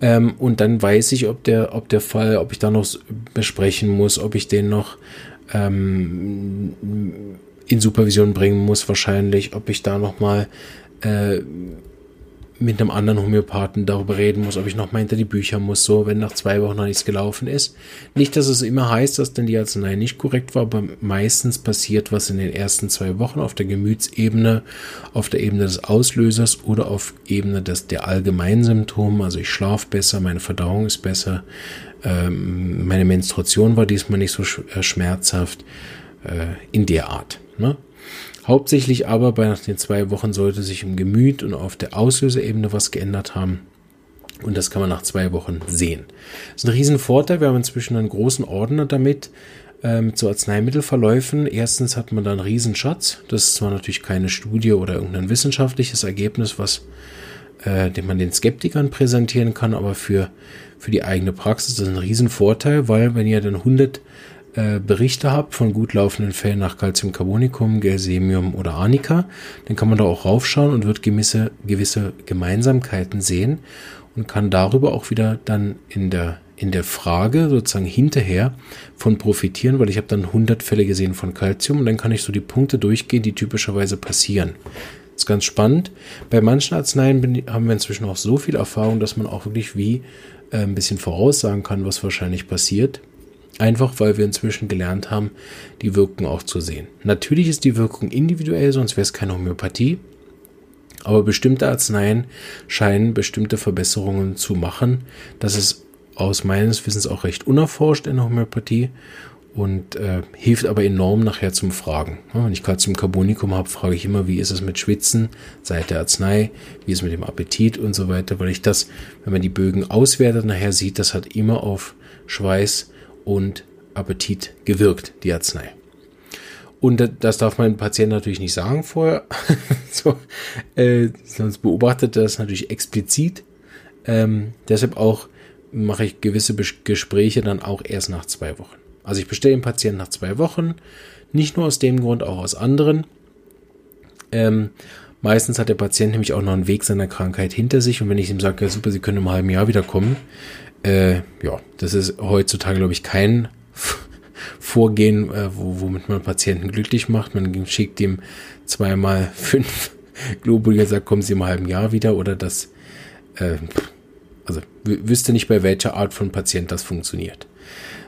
Ähm, und dann weiß ich, ob der, ob der Fall, ob ich da noch besprechen muss, ob ich den noch ähm, in Supervision bringen muss, wahrscheinlich, ob ich da noch mal äh, mit einem anderen Homöopathen darüber reden muss, ob ich noch mal hinter die Bücher muss, so, wenn nach zwei Wochen noch nichts gelaufen ist. Nicht, dass es immer heißt, dass denn die Arznei nicht korrekt war, aber meistens passiert was in den ersten zwei Wochen auf der Gemütsebene, auf der Ebene des Auslösers oder auf Ebene des, der allgemeinen Symptome. Also ich schlafe besser, meine Verdauung ist besser, ähm, meine Menstruation war diesmal nicht so äh, schmerzhaft, äh, in der Art. Ne? Hauptsächlich aber bei nach den zwei Wochen sollte sich im Gemüt und auf der Auslöserebene was geändert haben. Und das kann man nach zwei Wochen sehen. Das ist ein Riesenvorteil. Wir haben inzwischen einen großen Ordner damit ähm, zu Arzneimittelverläufen. Erstens hat man da einen Riesenschatz. Das ist zwar natürlich keine Studie oder irgendein wissenschaftliches Ergebnis, was äh, den man den Skeptikern präsentieren kann, aber für, für die eigene Praxis ist das ein Riesenvorteil, weil wenn ihr dann 100 äh, Berichte habt von gut laufenden Fällen nach Calciumcarbonicum, Gelsemium oder Arnica, dann kann man da auch raufschauen und wird gewisse, gewisse Gemeinsamkeiten sehen und kann darüber auch wieder dann in der in der Frage sozusagen hinterher von profitieren, weil ich habe dann 100 Fälle gesehen von Calcium und dann kann ich so die Punkte durchgehen, die typischerweise passieren. Das ist ganz spannend. Bei manchen Arzneien haben wir inzwischen auch so viel Erfahrung, dass man auch wirklich wie äh, ein bisschen voraussagen kann, was wahrscheinlich passiert. Einfach weil wir inzwischen gelernt haben, die Wirkung auch zu sehen. Natürlich ist die Wirkung individuell, sonst wäre es keine Homöopathie. Aber bestimmte Arzneien scheinen bestimmte Verbesserungen zu machen. Das ist aus meines Wissens auch recht unerforscht in der Homöopathie und äh, hilft aber enorm nachher zum Fragen. Ja, wenn ich Calciumcarbonicum habe, frage ich immer, wie ist es mit Schwitzen seit der Arznei, wie ist es mit dem Appetit und so weiter, weil ich das, wenn man die Bögen auswertet, nachher sieht, das hat immer auf Schweiß und Appetit gewirkt, die Arznei. Und das darf man dem Patienten natürlich nicht sagen vorher. so, äh, sonst beobachtet er das natürlich explizit. Ähm, deshalb auch mache ich gewisse Gespräche dann auch erst nach zwei Wochen. Also ich bestelle den Patienten nach zwei Wochen. Nicht nur aus dem Grund, auch aus anderen. Ähm, meistens hat der Patient nämlich auch noch einen Weg seiner Krankheit hinter sich. Und wenn ich ihm sage, ja super, Sie können im halben Jahr wiederkommen, äh, ja, das ist heutzutage, glaube ich, kein Vorgehen, äh, wo, womit man Patienten glücklich macht. Man schickt ihm zweimal fünf Globuli und sagt, kommen Sie im halben Jahr wieder oder das, äh, also wüsste nicht, bei welcher Art von Patient das funktioniert.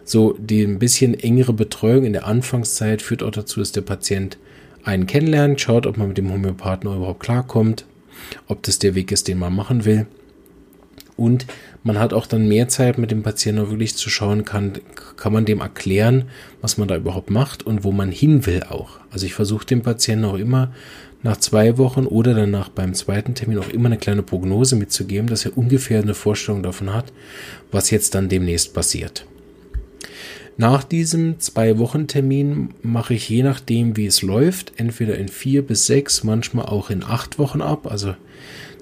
So, die ein bisschen engere Betreuung in der Anfangszeit führt auch dazu, dass der Patient einen kennenlernt, schaut, ob man mit dem Homöopathen überhaupt klarkommt, ob das der Weg ist, den man machen will. Und man hat auch dann mehr Zeit mit dem Patienten wirklich zu schauen, kann, kann man dem erklären, was man da überhaupt macht und wo man hin will auch. Also ich versuche dem Patienten auch immer nach zwei Wochen oder danach beim zweiten Termin auch immer eine kleine Prognose mitzugeben, dass er ungefähr eine Vorstellung davon hat, was jetzt dann demnächst passiert. Nach diesem Zwei-Wochen-Termin mache ich je nachdem, wie es läuft, entweder in vier bis sechs, manchmal auch in acht Wochen ab. Also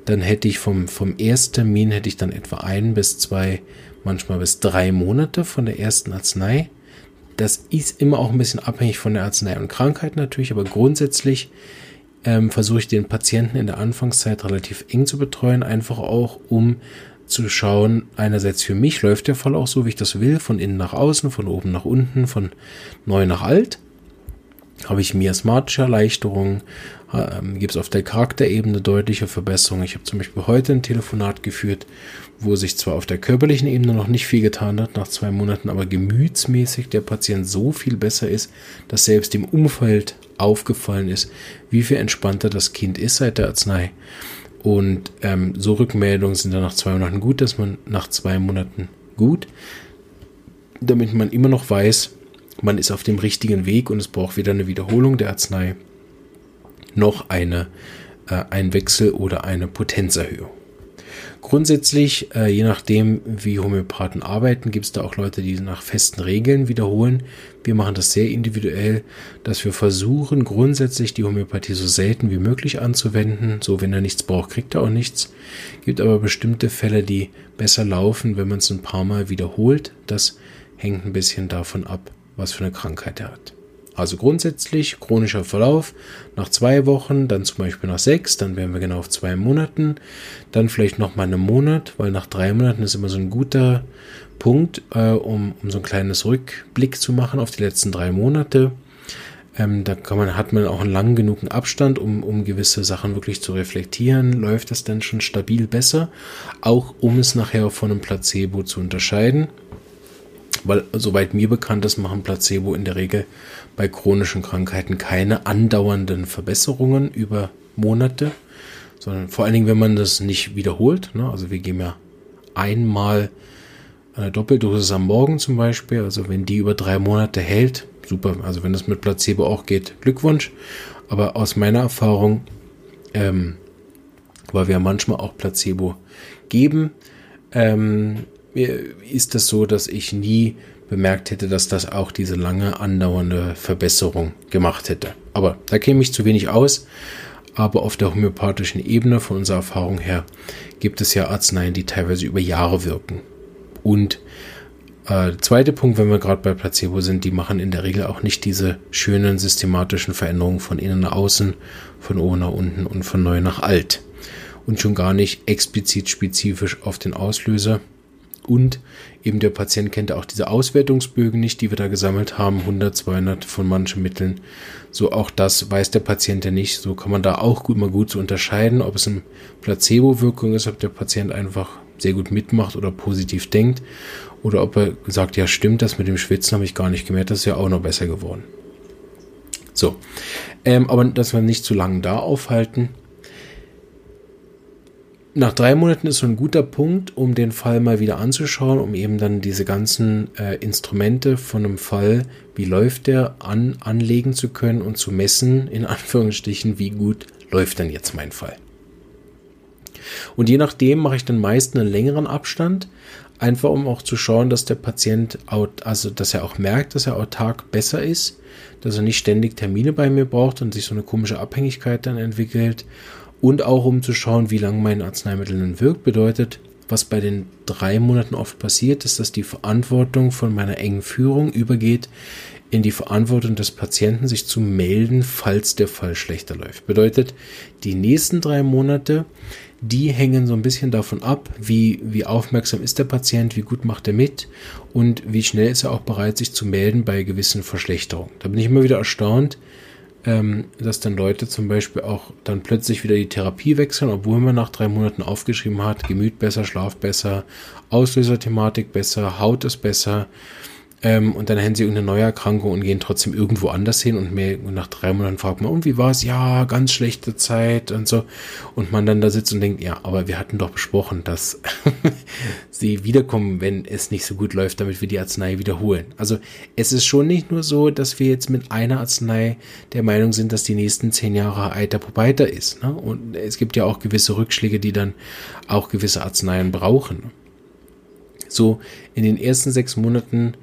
dann hätte ich vom, vom Ersttermin hätte ich dann etwa ein bis zwei, manchmal bis drei Monate von der ersten Arznei. Das ist immer auch ein bisschen abhängig von der Arznei und Krankheit natürlich, aber grundsätzlich ähm, versuche ich den Patienten in der Anfangszeit relativ eng zu betreuen, einfach auch um zu schauen, einerseits für mich läuft der Fall auch so, wie ich das will, von innen nach außen, von oben nach unten, von neu nach alt. Habe ich miasmatische Erleichterungen, ähm, gibt es auf der Charakterebene deutliche Verbesserungen. Ich habe zum Beispiel heute ein Telefonat geführt, wo sich zwar auf der körperlichen Ebene noch nicht viel getan hat, nach zwei Monaten, aber gemütsmäßig der Patient so viel besser ist, dass selbst dem Umfeld aufgefallen ist, wie viel entspannter das Kind ist seit der Arznei. Und ähm, so Rückmeldungen sind dann nach zwei Monaten gut, dass man nach zwei Monaten gut, damit man immer noch weiß, man ist auf dem richtigen Weg und es braucht weder eine Wiederholung der Arznei noch eine, äh, ein Wechsel oder eine Potenzerhöhung. Grundsätzlich, äh, je nachdem, wie Homöopathen arbeiten, gibt es da auch Leute, die nach festen Regeln wiederholen. Wir machen das sehr individuell, dass wir versuchen, grundsätzlich die Homöopathie so selten wie möglich anzuwenden. So, wenn er nichts braucht, kriegt er auch nichts. Gibt aber bestimmte Fälle, die besser laufen, wenn man es ein paar Mal wiederholt. Das hängt ein bisschen davon ab, was für eine Krankheit er hat. Also grundsätzlich chronischer Verlauf nach zwei Wochen, dann zum Beispiel nach sechs, dann wären wir genau auf zwei Monaten, dann vielleicht noch mal einen Monat, weil nach drei Monaten ist immer so ein guter Punkt, äh, um, um so ein kleines Rückblick zu machen auf die letzten drei Monate. Ähm, da kann man, hat man auch einen lang genugen Abstand, um, um gewisse Sachen wirklich zu reflektieren. Läuft das denn schon stabil besser? Auch um es nachher von einem Placebo zu unterscheiden. Weil, soweit mir bekannt ist, machen Placebo in der Regel bei chronischen Krankheiten keine andauernden Verbesserungen über Monate, sondern vor allen Dingen, wenn man das nicht wiederholt. Ne? Also wir geben ja einmal eine Doppeldosis am Morgen zum Beispiel. Also wenn die über drei Monate hält, super. Also wenn das mit Placebo auch geht, Glückwunsch. Aber aus meiner Erfahrung, ähm, weil wir manchmal auch Placebo geben, ähm, ist das so, dass ich nie bemerkt hätte, dass das auch diese lange andauernde Verbesserung gemacht hätte. Aber da käme ich zu wenig aus. Aber auf der homöopathischen Ebene, von unserer Erfahrung her, gibt es ja Arzneien, die teilweise über Jahre wirken. Und äh, zweite Punkt, wenn wir gerade bei Placebo sind, die machen in der Regel auch nicht diese schönen systematischen Veränderungen von innen nach außen, von oben nach unten und von neu nach alt. Und schon gar nicht explizit spezifisch auf den Auslöser, und eben der Patient kennt auch diese Auswertungsbögen nicht, die wir da gesammelt haben, 100, 200 von manchen Mitteln. So auch das weiß der Patient ja nicht. So kann man da auch gut mal gut so unterscheiden, ob es eine Placebo-Wirkung ist, ob der Patient einfach sehr gut mitmacht oder positiv denkt oder ob er sagt, ja stimmt, das mit dem Schwitzen habe ich gar nicht gemerkt, das ist ja auch noch besser geworden. So, ähm, aber dass wir nicht zu lange da aufhalten, nach drei Monaten ist so ein guter Punkt, um den Fall mal wieder anzuschauen, um eben dann diese ganzen äh, Instrumente von einem Fall, wie läuft der, an, anlegen zu können und zu messen, in Anführungsstrichen, wie gut läuft denn jetzt mein Fall. Und je nachdem mache ich dann meist einen längeren Abstand, einfach um auch zu schauen, dass der Patient, also dass er auch merkt, dass er autark besser ist, dass er nicht ständig Termine bei mir braucht und sich so eine komische Abhängigkeit dann entwickelt und auch um zu schauen, wie lange mein Arzneimittel dann wirkt, bedeutet, was bei den drei Monaten oft passiert, ist, dass die Verantwortung von meiner engen Führung übergeht in die Verantwortung des Patienten, sich zu melden, falls der Fall schlechter läuft. Bedeutet, die nächsten drei Monate die hängen so ein bisschen davon ab, wie, wie aufmerksam ist der Patient, wie gut macht er mit und wie schnell ist er auch bereit, sich zu melden bei gewissen Verschlechterungen. Da bin ich immer wieder erstaunt, ähm, dass dann Leute zum Beispiel auch dann plötzlich wieder die Therapie wechseln, obwohl man nach drei Monaten aufgeschrieben hat, Gemüt besser, Schlaf besser, Auslöserthematik besser, Haut ist besser, ähm, und dann haben sie irgendeine neue Erkrankung und gehen trotzdem irgendwo anders hin und, mehr, nach drei Monaten fragt man, und wie war es? Ja, ganz schlechte Zeit und so. Und man dann da sitzt und denkt, ja, aber wir hatten doch besprochen, dass sie wiederkommen, wenn es nicht so gut läuft, damit wir die Arznei wiederholen. Also es ist schon nicht nur so, dass wir jetzt mit einer Arznei der Meinung sind, dass die nächsten zehn Jahre Eiter Probeiter ist. Ne? Und es gibt ja auch gewisse Rückschläge, die dann auch gewisse Arzneien brauchen. So in den ersten sechs Monaten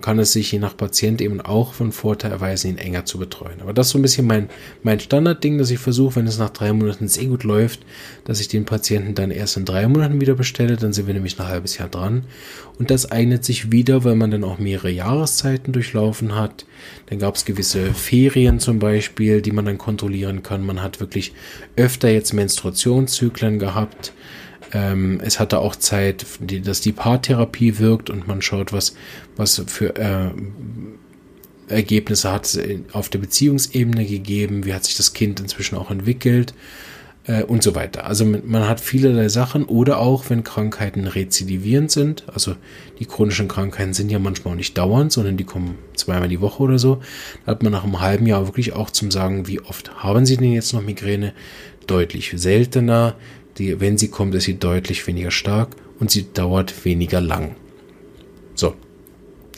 kann es sich je nach Patient eben auch von Vorteil erweisen, ihn enger zu betreuen. Aber das ist so ein bisschen mein, mein Standardding, dass ich versuche, wenn es nach drei Monaten sehr gut läuft, dass ich den Patienten dann erst in drei Monaten wieder bestelle, dann sind wir nämlich ein halbes Jahr dran. Und das eignet sich wieder, weil man dann auch mehrere Jahreszeiten durchlaufen hat. Dann gab es gewisse Ferien zum Beispiel, die man dann kontrollieren kann. Man hat wirklich öfter jetzt Menstruationszyklen gehabt. Ähm, es hatte auch Zeit, die, dass die Paartherapie wirkt und man schaut, was, was für äh, Ergebnisse hat es auf der Beziehungsebene gegeben, wie hat sich das Kind inzwischen auch entwickelt äh, und so weiter. Also man hat vielerlei Sachen oder auch, wenn Krankheiten rezidivierend sind, also die chronischen Krankheiten sind ja manchmal auch nicht dauernd, sondern die kommen zweimal die Woche oder so, da hat man nach einem halben Jahr wirklich auch zum Sagen, wie oft haben Sie denn jetzt noch Migräne? Deutlich seltener, die, wenn sie kommt, ist sie deutlich weniger stark und sie dauert weniger lang. So.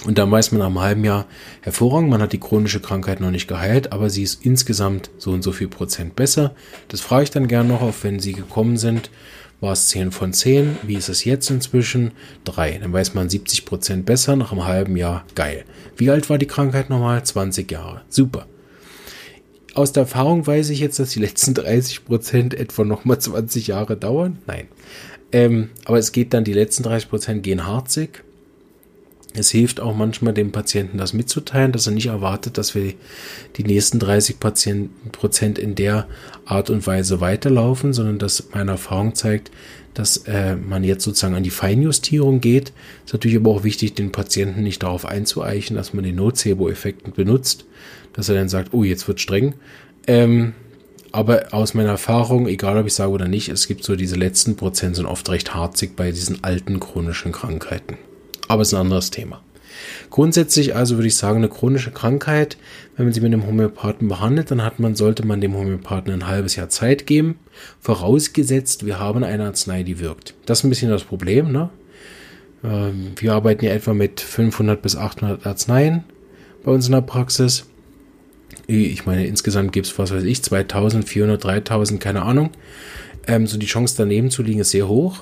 Und dann weiß man einem halben Jahr hervorragend, man hat die chronische Krankheit noch nicht geheilt, aber sie ist insgesamt so und so viel Prozent besser. Das frage ich dann gerne noch auf, wenn sie gekommen sind. War es 10 von 10? Wie ist es jetzt inzwischen? 3. Dann weiß man 70 Prozent besser nach einem halben Jahr. Geil. Wie alt war die Krankheit nochmal? 20 Jahre. Super aus der Erfahrung weiß ich jetzt, dass die letzten 30 Prozent etwa nochmal 20 Jahre dauern. Nein. Ähm, aber es geht dann, die letzten 30 Prozent gehen harzig. Es hilft auch manchmal dem Patienten das mitzuteilen, dass er nicht erwartet, dass wir die nächsten 30 Prozent in der Art und Weise weiterlaufen, sondern dass meine Erfahrung zeigt, dass äh, man jetzt sozusagen an die Feinjustierung geht. Ist natürlich aber auch wichtig, den Patienten nicht darauf einzueichen, dass man den Nocebo-Effekt benutzt, dass er dann sagt, oh, jetzt wird streng. Ähm, aber aus meiner Erfahrung, egal ob ich sage oder nicht, es gibt so diese letzten Prozent sind oft recht harzig bei diesen alten chronischen Krankheiten. Aber es ist ein anderes Thema. Grundsätzlich also würde ich sagen, eine chronische Krankheit, wenn man sie mit einem Homöopathen behandelt, dann hat man, sollte man dem Homöopathen ein halbes Jahr Zeit geben, vorausgesetzt, wir haben eine Arznei, die wirkt. Das ist ein bisschen das Problem, ne? Ähm, wir arbeiten ja etwa mit 500 bis 800 Arzneien bei uns in der Praxis. Ich meine, insgesamt gibt es, was weiß ich, 2000, 400, 3000, keine Ahnung. Ähm, so die Chance daneben zu liegen ist sehr hoch.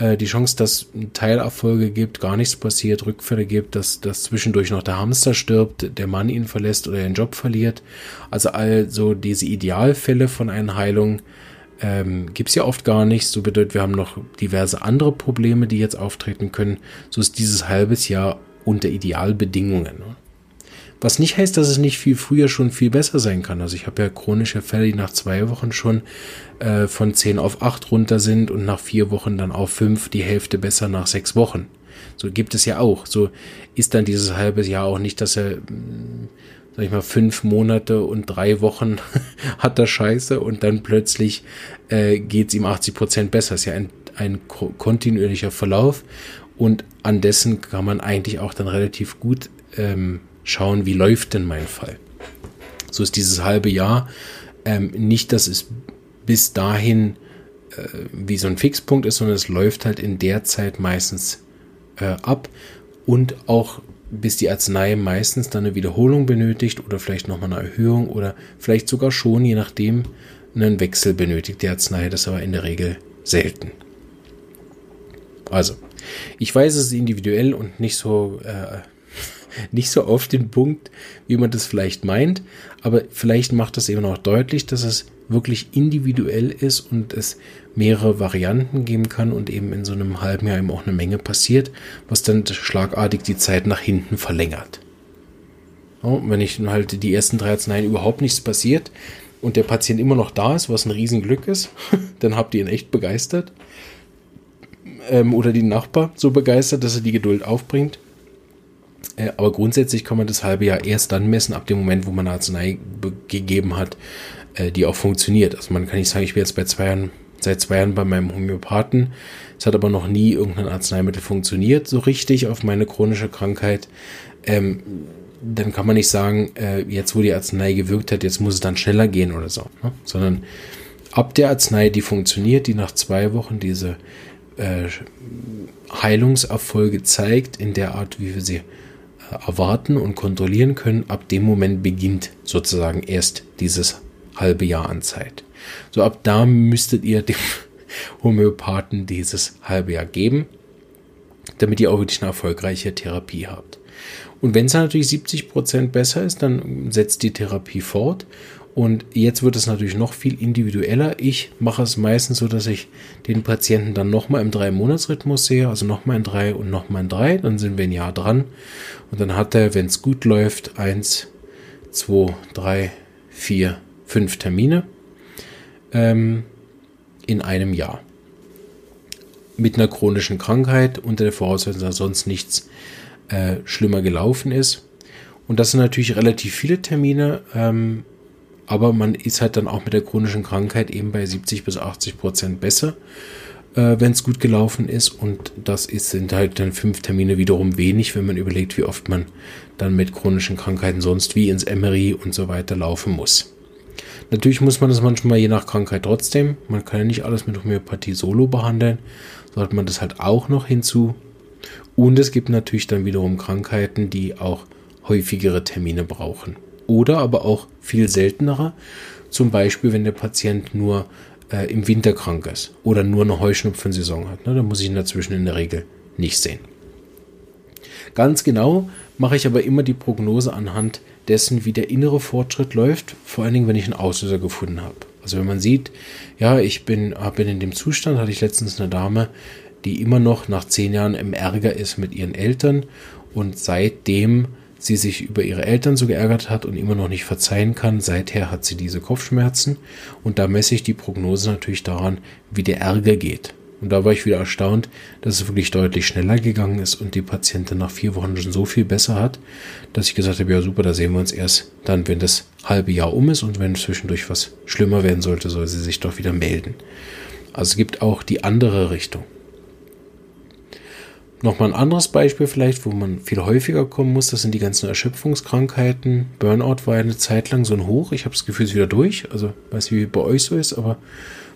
Äh, die Chance, dass Teilerfolge gibt, gar nichts passiert, Rückfälle gibt, dass, dass zwischendurch noch der Hamster stirbt, der Mann ihn verlässt oder den Job verliert. Also also diese Idealfälle von einer Heilung ähm, gibt es ja oft gar nicht. So bedeutet, wir haben noch diverse andere Probleme, die jetzt auftreten können. So ist dieses halbes Jahr unter Idealbedingungen. Ne? Was nicht heißt, dass es nicht viel früher schon viel besser sein kann. Also ich habe ja chronische Fälle, die nach zwei Wochen schon äh, von 10 auf 8 runter sind und nach vier Wochen dann auf 5, die Hälfte besser nach sechs Wochen. So gibt es ja auch. So ist dann dieses halbe Jahr auch nicht, dass er, hm, sag ich mal, fünf Monate und drei Wochen hat er Scheiße und dann plötzlich äh, geht es ihm 80 Prozent besser. Ist ja ein, ein kontinuierlicher Verlauf und an dessen kann man eigentlich auch dann relativ gut ähm, schauen, wie läuft denn mein Fall. So ist dieses halbe Jahr ähm, nicht, dass es bis dahin äh, wie so ein Fixpunkt ist, sondern es läuft halt in der Zeit meistens äh, ab und auch bis die Arznei meistens dann eine Wiederholung benötigt oder vielleicht nochmal eine Erhöhung oder vielleicht sogar schon, je nachdem, einen Wechsel benötigt die Arznei. Das aber in der Regel selten. Also, ich weiß, es ist individuell und nicht so äh, nicht so auf den Punkt, wie man das vielleicht meint, aber vielleicht macht das eben auch deutlich, dass es wirklich individuell ist und es mehrere Varianten geben kann und eben in so einem halben Jahr eben auch eine Menge passiert, was dann schlagartig die Zeit nach hinten verlängert. Oh, wenn ich halt die ersten drei Arzneien überhaupt nichts passiert, und der Patient immer noch da ist, was ein Riesenglück ist, dann habt ihr ihn echt begeistert. Ähm, oder die Nachbar so begeistert, dass er die Geduld aufbringt. Äh, aber grundsätzlich kann man das halbe Jahr erst dann messen, ab dem Moment, wo man eine Arznei gegeben hat, äh, die auch funktioniert. Also man kann nicht sagen, ich bin jetzt bei zwei Jahren, seit zwei Jahren bei meinem Homöopathen. Es hat aber noch nie irgendein Arzneimittel funktioniert, so richtig auf meine chronische Krankheit. Ähm, dann kann man nicht sagen, äh, jetzt wo die Arznei gewirkt hat, jetzt muss es dann schneller gehen oder so. Ne? Sondern ab der Arznei, die funktioniert, die nach zwei Wochen diese äh, Heilungserfolge zeigt, in der Art, wie wir sie erwarten und kontrollieren können, ab dem Moment beginnt sozusagen erst dieses halbe Jahr an Zeit. So ab da müsstet ihr dem Homöopathen dieses halbe Jahr geben, damit ihr auch wirklich eine erfolgreiche Therapie habt. Und wenn es natürlich 70 Prozent besser ist, dann setzt die Therapie fort. Und jetzt wird es natürlich noch viel individueller. Ich mache es meistens so, dass ich den Patienten dann nochmal im Drei-Monats-Rhythmus sehe, also nochmal in drei und nochmal in drei. Dann sind wir ein Jahr dran. Und dann hat er, wenn es gut läuft, eins, zwei, drei, vier, fünf Termine ähm, in einem Jahr. Mit einer chronischen Krankheit unter der Voraussetzung, dass sonst nichts äh, schlimmer gelaufen ist. Und das sind natürlich relativ viele Termine, ähm, aber man ist halt dann auch mit der chronischen Krankheit eben bei 70 bis 80 Prozent besser, äh, wenn es gut gelaufen ist. Und das ist, sind halt dann fünf Termine wiederum wenig, wenn man überlegt, wie oft man dann mit chronischen Krankheiten sonst wie ins MRI und so weiter laufen muss. Natürlich muss man das manchmal je nach Krankheit trotzdem. Man kann ja nicht alles mit Homöopathie solo behandeln. Sollte man das halt auch noch hinzu und es gibt natürlich dann wiederum Krankheiten, die auch häufigere Termine brauchen. Oder aber auch viel seltenere. Zum Beispiel, wenn der Patient nur äh, im Winter krank ist oder nur eine Heuschnupfensaison hat. Ne? Da muss ich ihn dazwischen in der Regel nicht sehen. Ganz genau mache ich aber immer die Prognose anhand dessen, wie der innere Fortschritt läuft, vor allen Dingen, wenn ich einen Auslöser gefunden habe. Also wenn man sieht, ja, ich bin, bin in dem Zustand, hatte ich letztens eine Dame, die immer noch nach zehn Jahren im Ärger ist mit ihren Eltern und seitdem sie sich über ihre Eltern so geärgert hat und immer noch nicht verzeihen kann, seither hat sie diese Kopfschmerzen und da messe ich die Prognose natürlich daran, wie der Ärger geht. Und da war ich wieder erstaunt, dass es wirklich deutlich schneller gegangen ist und die Patientin nach vier Wochen schon so viel besser hat, dass ich gesagt habe, ja super, da sehen wir uns erst dann, wenn das halbe Jahr um ist und wenn zwischendurch was schlimmer werden sollte, soll sie sich doch wieder melden. Also es gibt auch die andere Richtung. Nochmal ein anderes Beispiel vielleicht, wo man viel häufiger kommen muss, das sind die ganzen Erschöpfungskrankheiten. Burnout war eine Zeit lang so ein Hoch. Ich habe das Gefühl, es ist wieder durch. Also weiß nicht, wie bei euch so ist, aber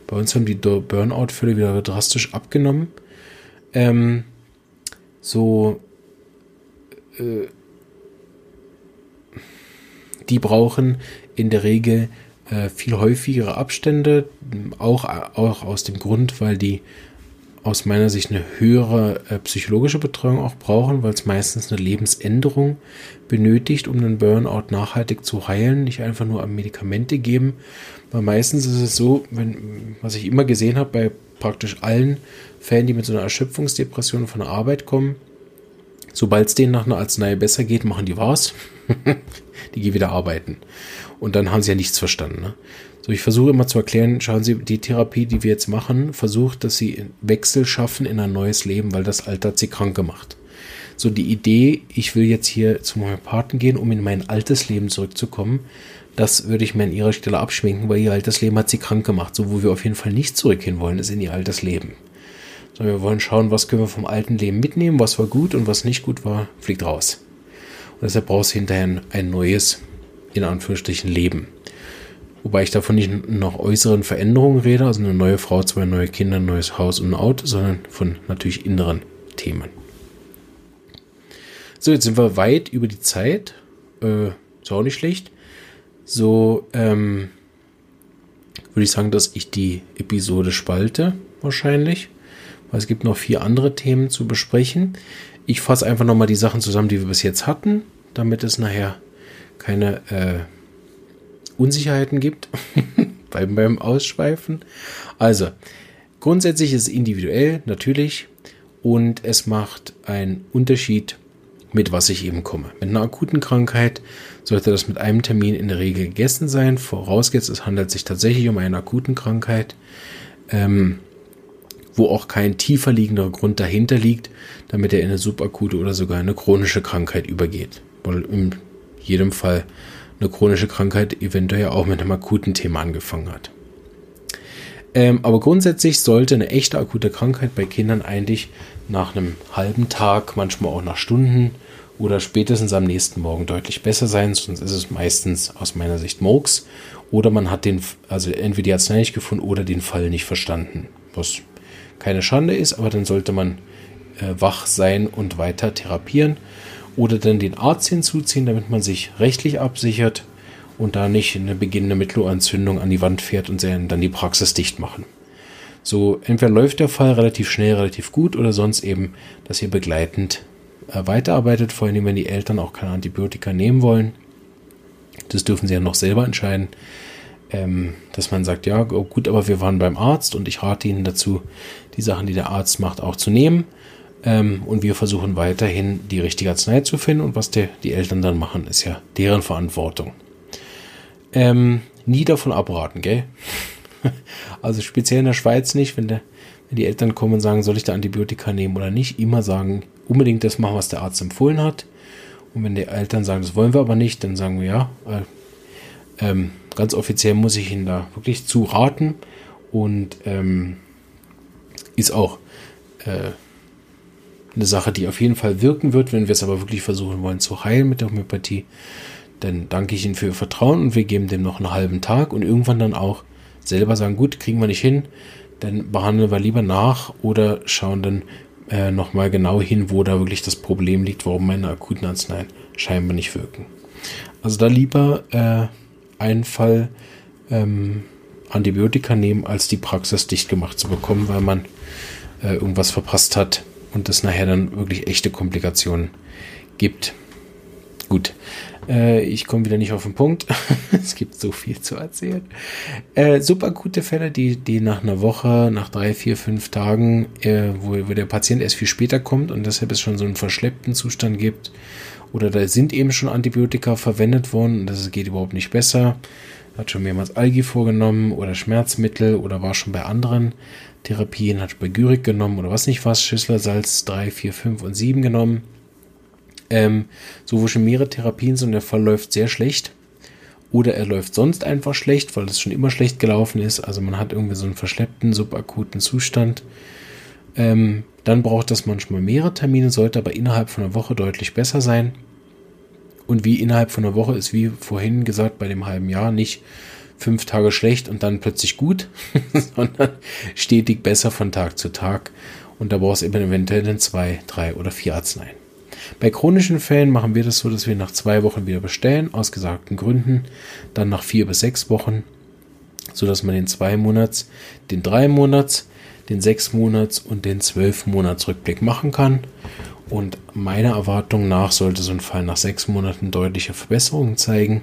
bei uns haben die Burnout-Fälle wieder drastisch abgenommen. Ähm, so, äh, die brauchen in der Regel äh, viel häufigere Abstände, auch, auch aus dem Grund, weil die aus meiner Sicht eine höhere äh, psychologische Betreuung auch brauchen, weil es meistens eine Lebensänderung benötigt, um einen Burnout nachhaltig zu heilen, nicht einfach nur am Medikamente geben. Weil meistens ist es so, wenn, was ich immer gesehen habe bei praktisch allen Fällen, die mit so einer Erschöpfungsdepression von der Arbeit kommen, sobald es denen nach einer Arznei besser geht, machen die was. die gehen wieder arbeiten. Und dann haben sie ja nichts verstanden. Ne? So, ich versuche immer zu erklären, schauen Sie, die Therapie, die wir jetzt machen, versucht, dass Sie Wechsel schaffen in ein neues Leben, weil das Alter hat Sie krank gemacht. So, die Idee, ich will jetzt hier zum Homöopathen gehen, um in mein altes Leben zurückzukommen, das würde ich mir an Ihrer Stelle abschminken, weil Ihr altes Leben hat Sie krank gemacht. So, wo wir auf jeden Fall nicht zurückgehen wollen, ist in Ihr altes Leben. So, wir wollen schauen, was können wir vom alten Leben mitnehmen, was war gut und was nicht gut war, fliegt raus. Und deshalb brauchst du hinterher ein neues, in Anführungsstrichen, Leben. Wobei ich davon nicht noch äußeren Veränderungen rede, also eine neue Frau, zwei neue Kinder, ein neues Haus und ein Auto, sondern von natürlich inneren Themen. So, jetzt sind wir weit über die Zeit. Äh, ist auch nicht schlecht. So, ähm, würde ich sagen, dass ich die Episode spalte, wahrscheinlich. Weil es gibt noch vier andere Themen zu besprechen. Ich fasse einfach nochmal die Sachen zusammen, die wir bis jetzt hatten, damit es nachher keine äh, Unsicherheiten gibt beim, beim Ausschweifen. Also, grundsätzlich ist es individuell, natürlich. Und es macht einen Unterschied, mit was ich eben komme. Mit einer akuten Krankheit sollte das mit einem Termin in der Regel gegessen sein. Vorausgesetzt, es handelt sich tatsächlich um eine akuten Krankheit, ähm, wo auch kein tiefer liegender Grund dahinter liegt, damit er in eine subakute oder sogar eine chronische Krankheit übergeht. Weil in jedem Fall eine chronische Krankheit eventuell auch mit einem akuten Thema angefangen hat. Ähm, aber grundsätzlich sollte eine echte akute Krankheit bei Kindern eigentlich nach einem halben Tag, manchmal auch nach Stunden oder spätestens am nächsten Morgen deutlich besser sein, sonst ist es meistens aus meiner Sicht Murks oder man hat den, also entweder die Arznei nicht gefunden oder den Fall nicht verstanden, was keine Schande ist, aber dann sollte man äh, wach sein und weiter therapieren oder dann den Arzt hinzuziehen, damit man sich rechtlich absichert und da nicht eine beginnende Mittelohrentzündung an die Wand fährt und dann die Praxis dicht machen. So, entweder läuft der Fall relativ schnell, relativ gut oder sonst eben, dass ihr begleitend äh, weiterarbeitet, vor allem wenn die Eltern auch keine Antibiotika nehmen wollen. Das dürfen sie ja noch selber entscheiden. Ähm, dass man sagt, ja, gut, aber wir waren beim Arzt und ich rate Ihnen dazu, die Sachen, die der Arzt macht, auch zu nehmen. Ähm, und wir versuchen weiterhin die richtige Arznei zu finden und was der, die Eltern dann machen, ist ja deren Verantwortung. Ähm, nie davon abraten, gell? also speziell in der Schweiz nicht, wenn, der, wenn die Eltern kommen und sagen, soll ich da Antibiotika nehmen oder nicht, immer sagen, unbedingt das machen, was der Arzt empfohlen hat. Und wenn die Eltern sagen, das wollen wir aber nicht, dann sagen wir ja. Äh, ähm, ganz offiziell muss ich Ihnen da wirklich zu raten und ähm, ist auch äh, eine Sache, die auf jeden Fall wirken wird, wenn wir es aber wirklich versuchen wollen zu heilen mit der Homöopathie. Dann danke ich Ihnen für Ihr Vertrauen und wir geben dem noch einen halben Tag und irgendwann dann auch selber sagen, gut, kriegen wir nicht hin, dann behandeln wir lieber nach oder schauen dann äh, nochmal genau hin, wo da wirklich das Problem liegt, warum meine akuten Arzneien scheinbar nicht wirken. Also da lieber äh, einen Fall ähm, Antibiotika nehmen, als die Praxis dicht gemacht zu bekommen, weil man äh, irgendwas verpasst hat und es nachher dann wirklich echte Komplikationen gibt. Gut, äh, ich komme wieder nicht auf den Punkt. es gibt so viel zu erzählen. Äh, super gute Fälle, die, die nach einer Woche, nach drei, vier, fünf Tagen, äh, wo, wo der Patient erst viel später kommt und deshalb es schon so einen verschleppten Zustand gibt. Oder da sind eben schon Antibiotika verwendet worden und das geht überhaupt nicht besser. Hat schon mehrmals Algi vorgenommen oder Schmerzmittel oder war schon bei anderen Therapien, hat bei Gyrik genommen oder was nicht was, Schüsslersalz 3, 4, 5 und 7 genommen ähm, so wo schon mehrere Therapien sind der Fall läuft sehr schlecht. Oder er läuft sonst einfach schlecht, weil es schon immer schlecht gelaufen ist. Also man hat irgendwie so einen verschleppten, subakuten Zustand. Ähm, dann braucht das manchmal mehrere Termine, sollte aber innerhalb von einer Woche deutlich besser sein. Und wie innerhalb von einer Woche ist, wie vorhin gesagt, bei dem halben Jahr nicht fünf Tage schlecht und dann plötzlich gut, sondern stetig besser von Tag zu Tag. Und da braucht es eben eventuell dann zwei, drei oder vier Arzneien. Bei chronischen Fällen machen wir das so, dass wir nach zwei Wochen wieder bestellen, aus gesagten Gründen, dann nach vier bis sechs Wochen, sodass man den zwei Monats, den drei Monats, den sechs Monats und den zwölf Monats Rückblick machen kann. Und meiner Erwartung nach sollte so ein Fall nach sechs Monaten deutliche Verbesserungen zeigen.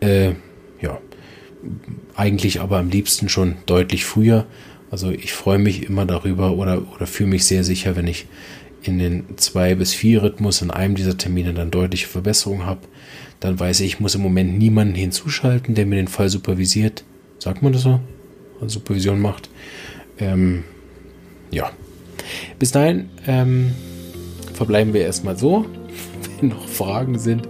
Äh, ja, eigentlich aber am liebsten schon deutlich früher. Also ich freue mich immer darüber oder, oder fühle mich sehr sicher, wenn ich in den zwei bis vier Rhythmus in einem dieser Termine dann deutliche Verbesserungen habe, dann weiß ich, ich muss im Moment niemanden hinzuschalten, der mir den Fall supervisiert. Sagt man das so? Supervision macht. Ähm, ja. Bis dahin ähm, verbleiben wir erstmal so. Wenn noch Fragen sind,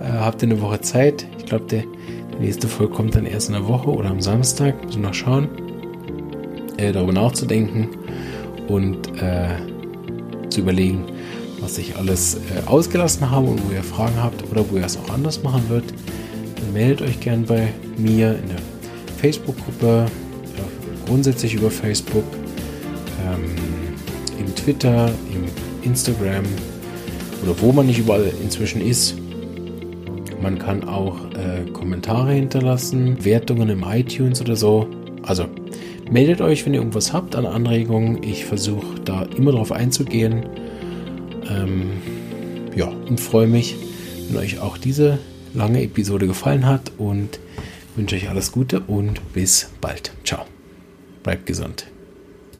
äh, habt ihr eine Woche Zeit. Ich glaube, der, der, nächste Folge kommt dann erst in der Woche oder am Samstag. Müssen noch schauen. Äh, darüber nachzudenken. Und äh, zu überlegen, was ich alles äh, ausgelassen habe und wo ihr Fragen habt oder wo ihr es auch anders machen würd, dann meldet euch gern bei mir in der Facebook-Gruppe, äh, grundsätzlich über Facebook, ähm, Twitter, im Instagram oder wo man nicht überall inzwischen ist. Man kann auch äh, Kommentare hinterlassen, Wertungen im iTunes oder so. Also Meldet euch, wenn ihr irgendwas habt an Anregungen. Ich versuche da immer drauf einzugehen. Ähm, ja, und freue mich, wenn euch auch diese lange Episode gefallen hat und wünsche euch alles Gute und bis bald. Ciao. Bleibt gesund.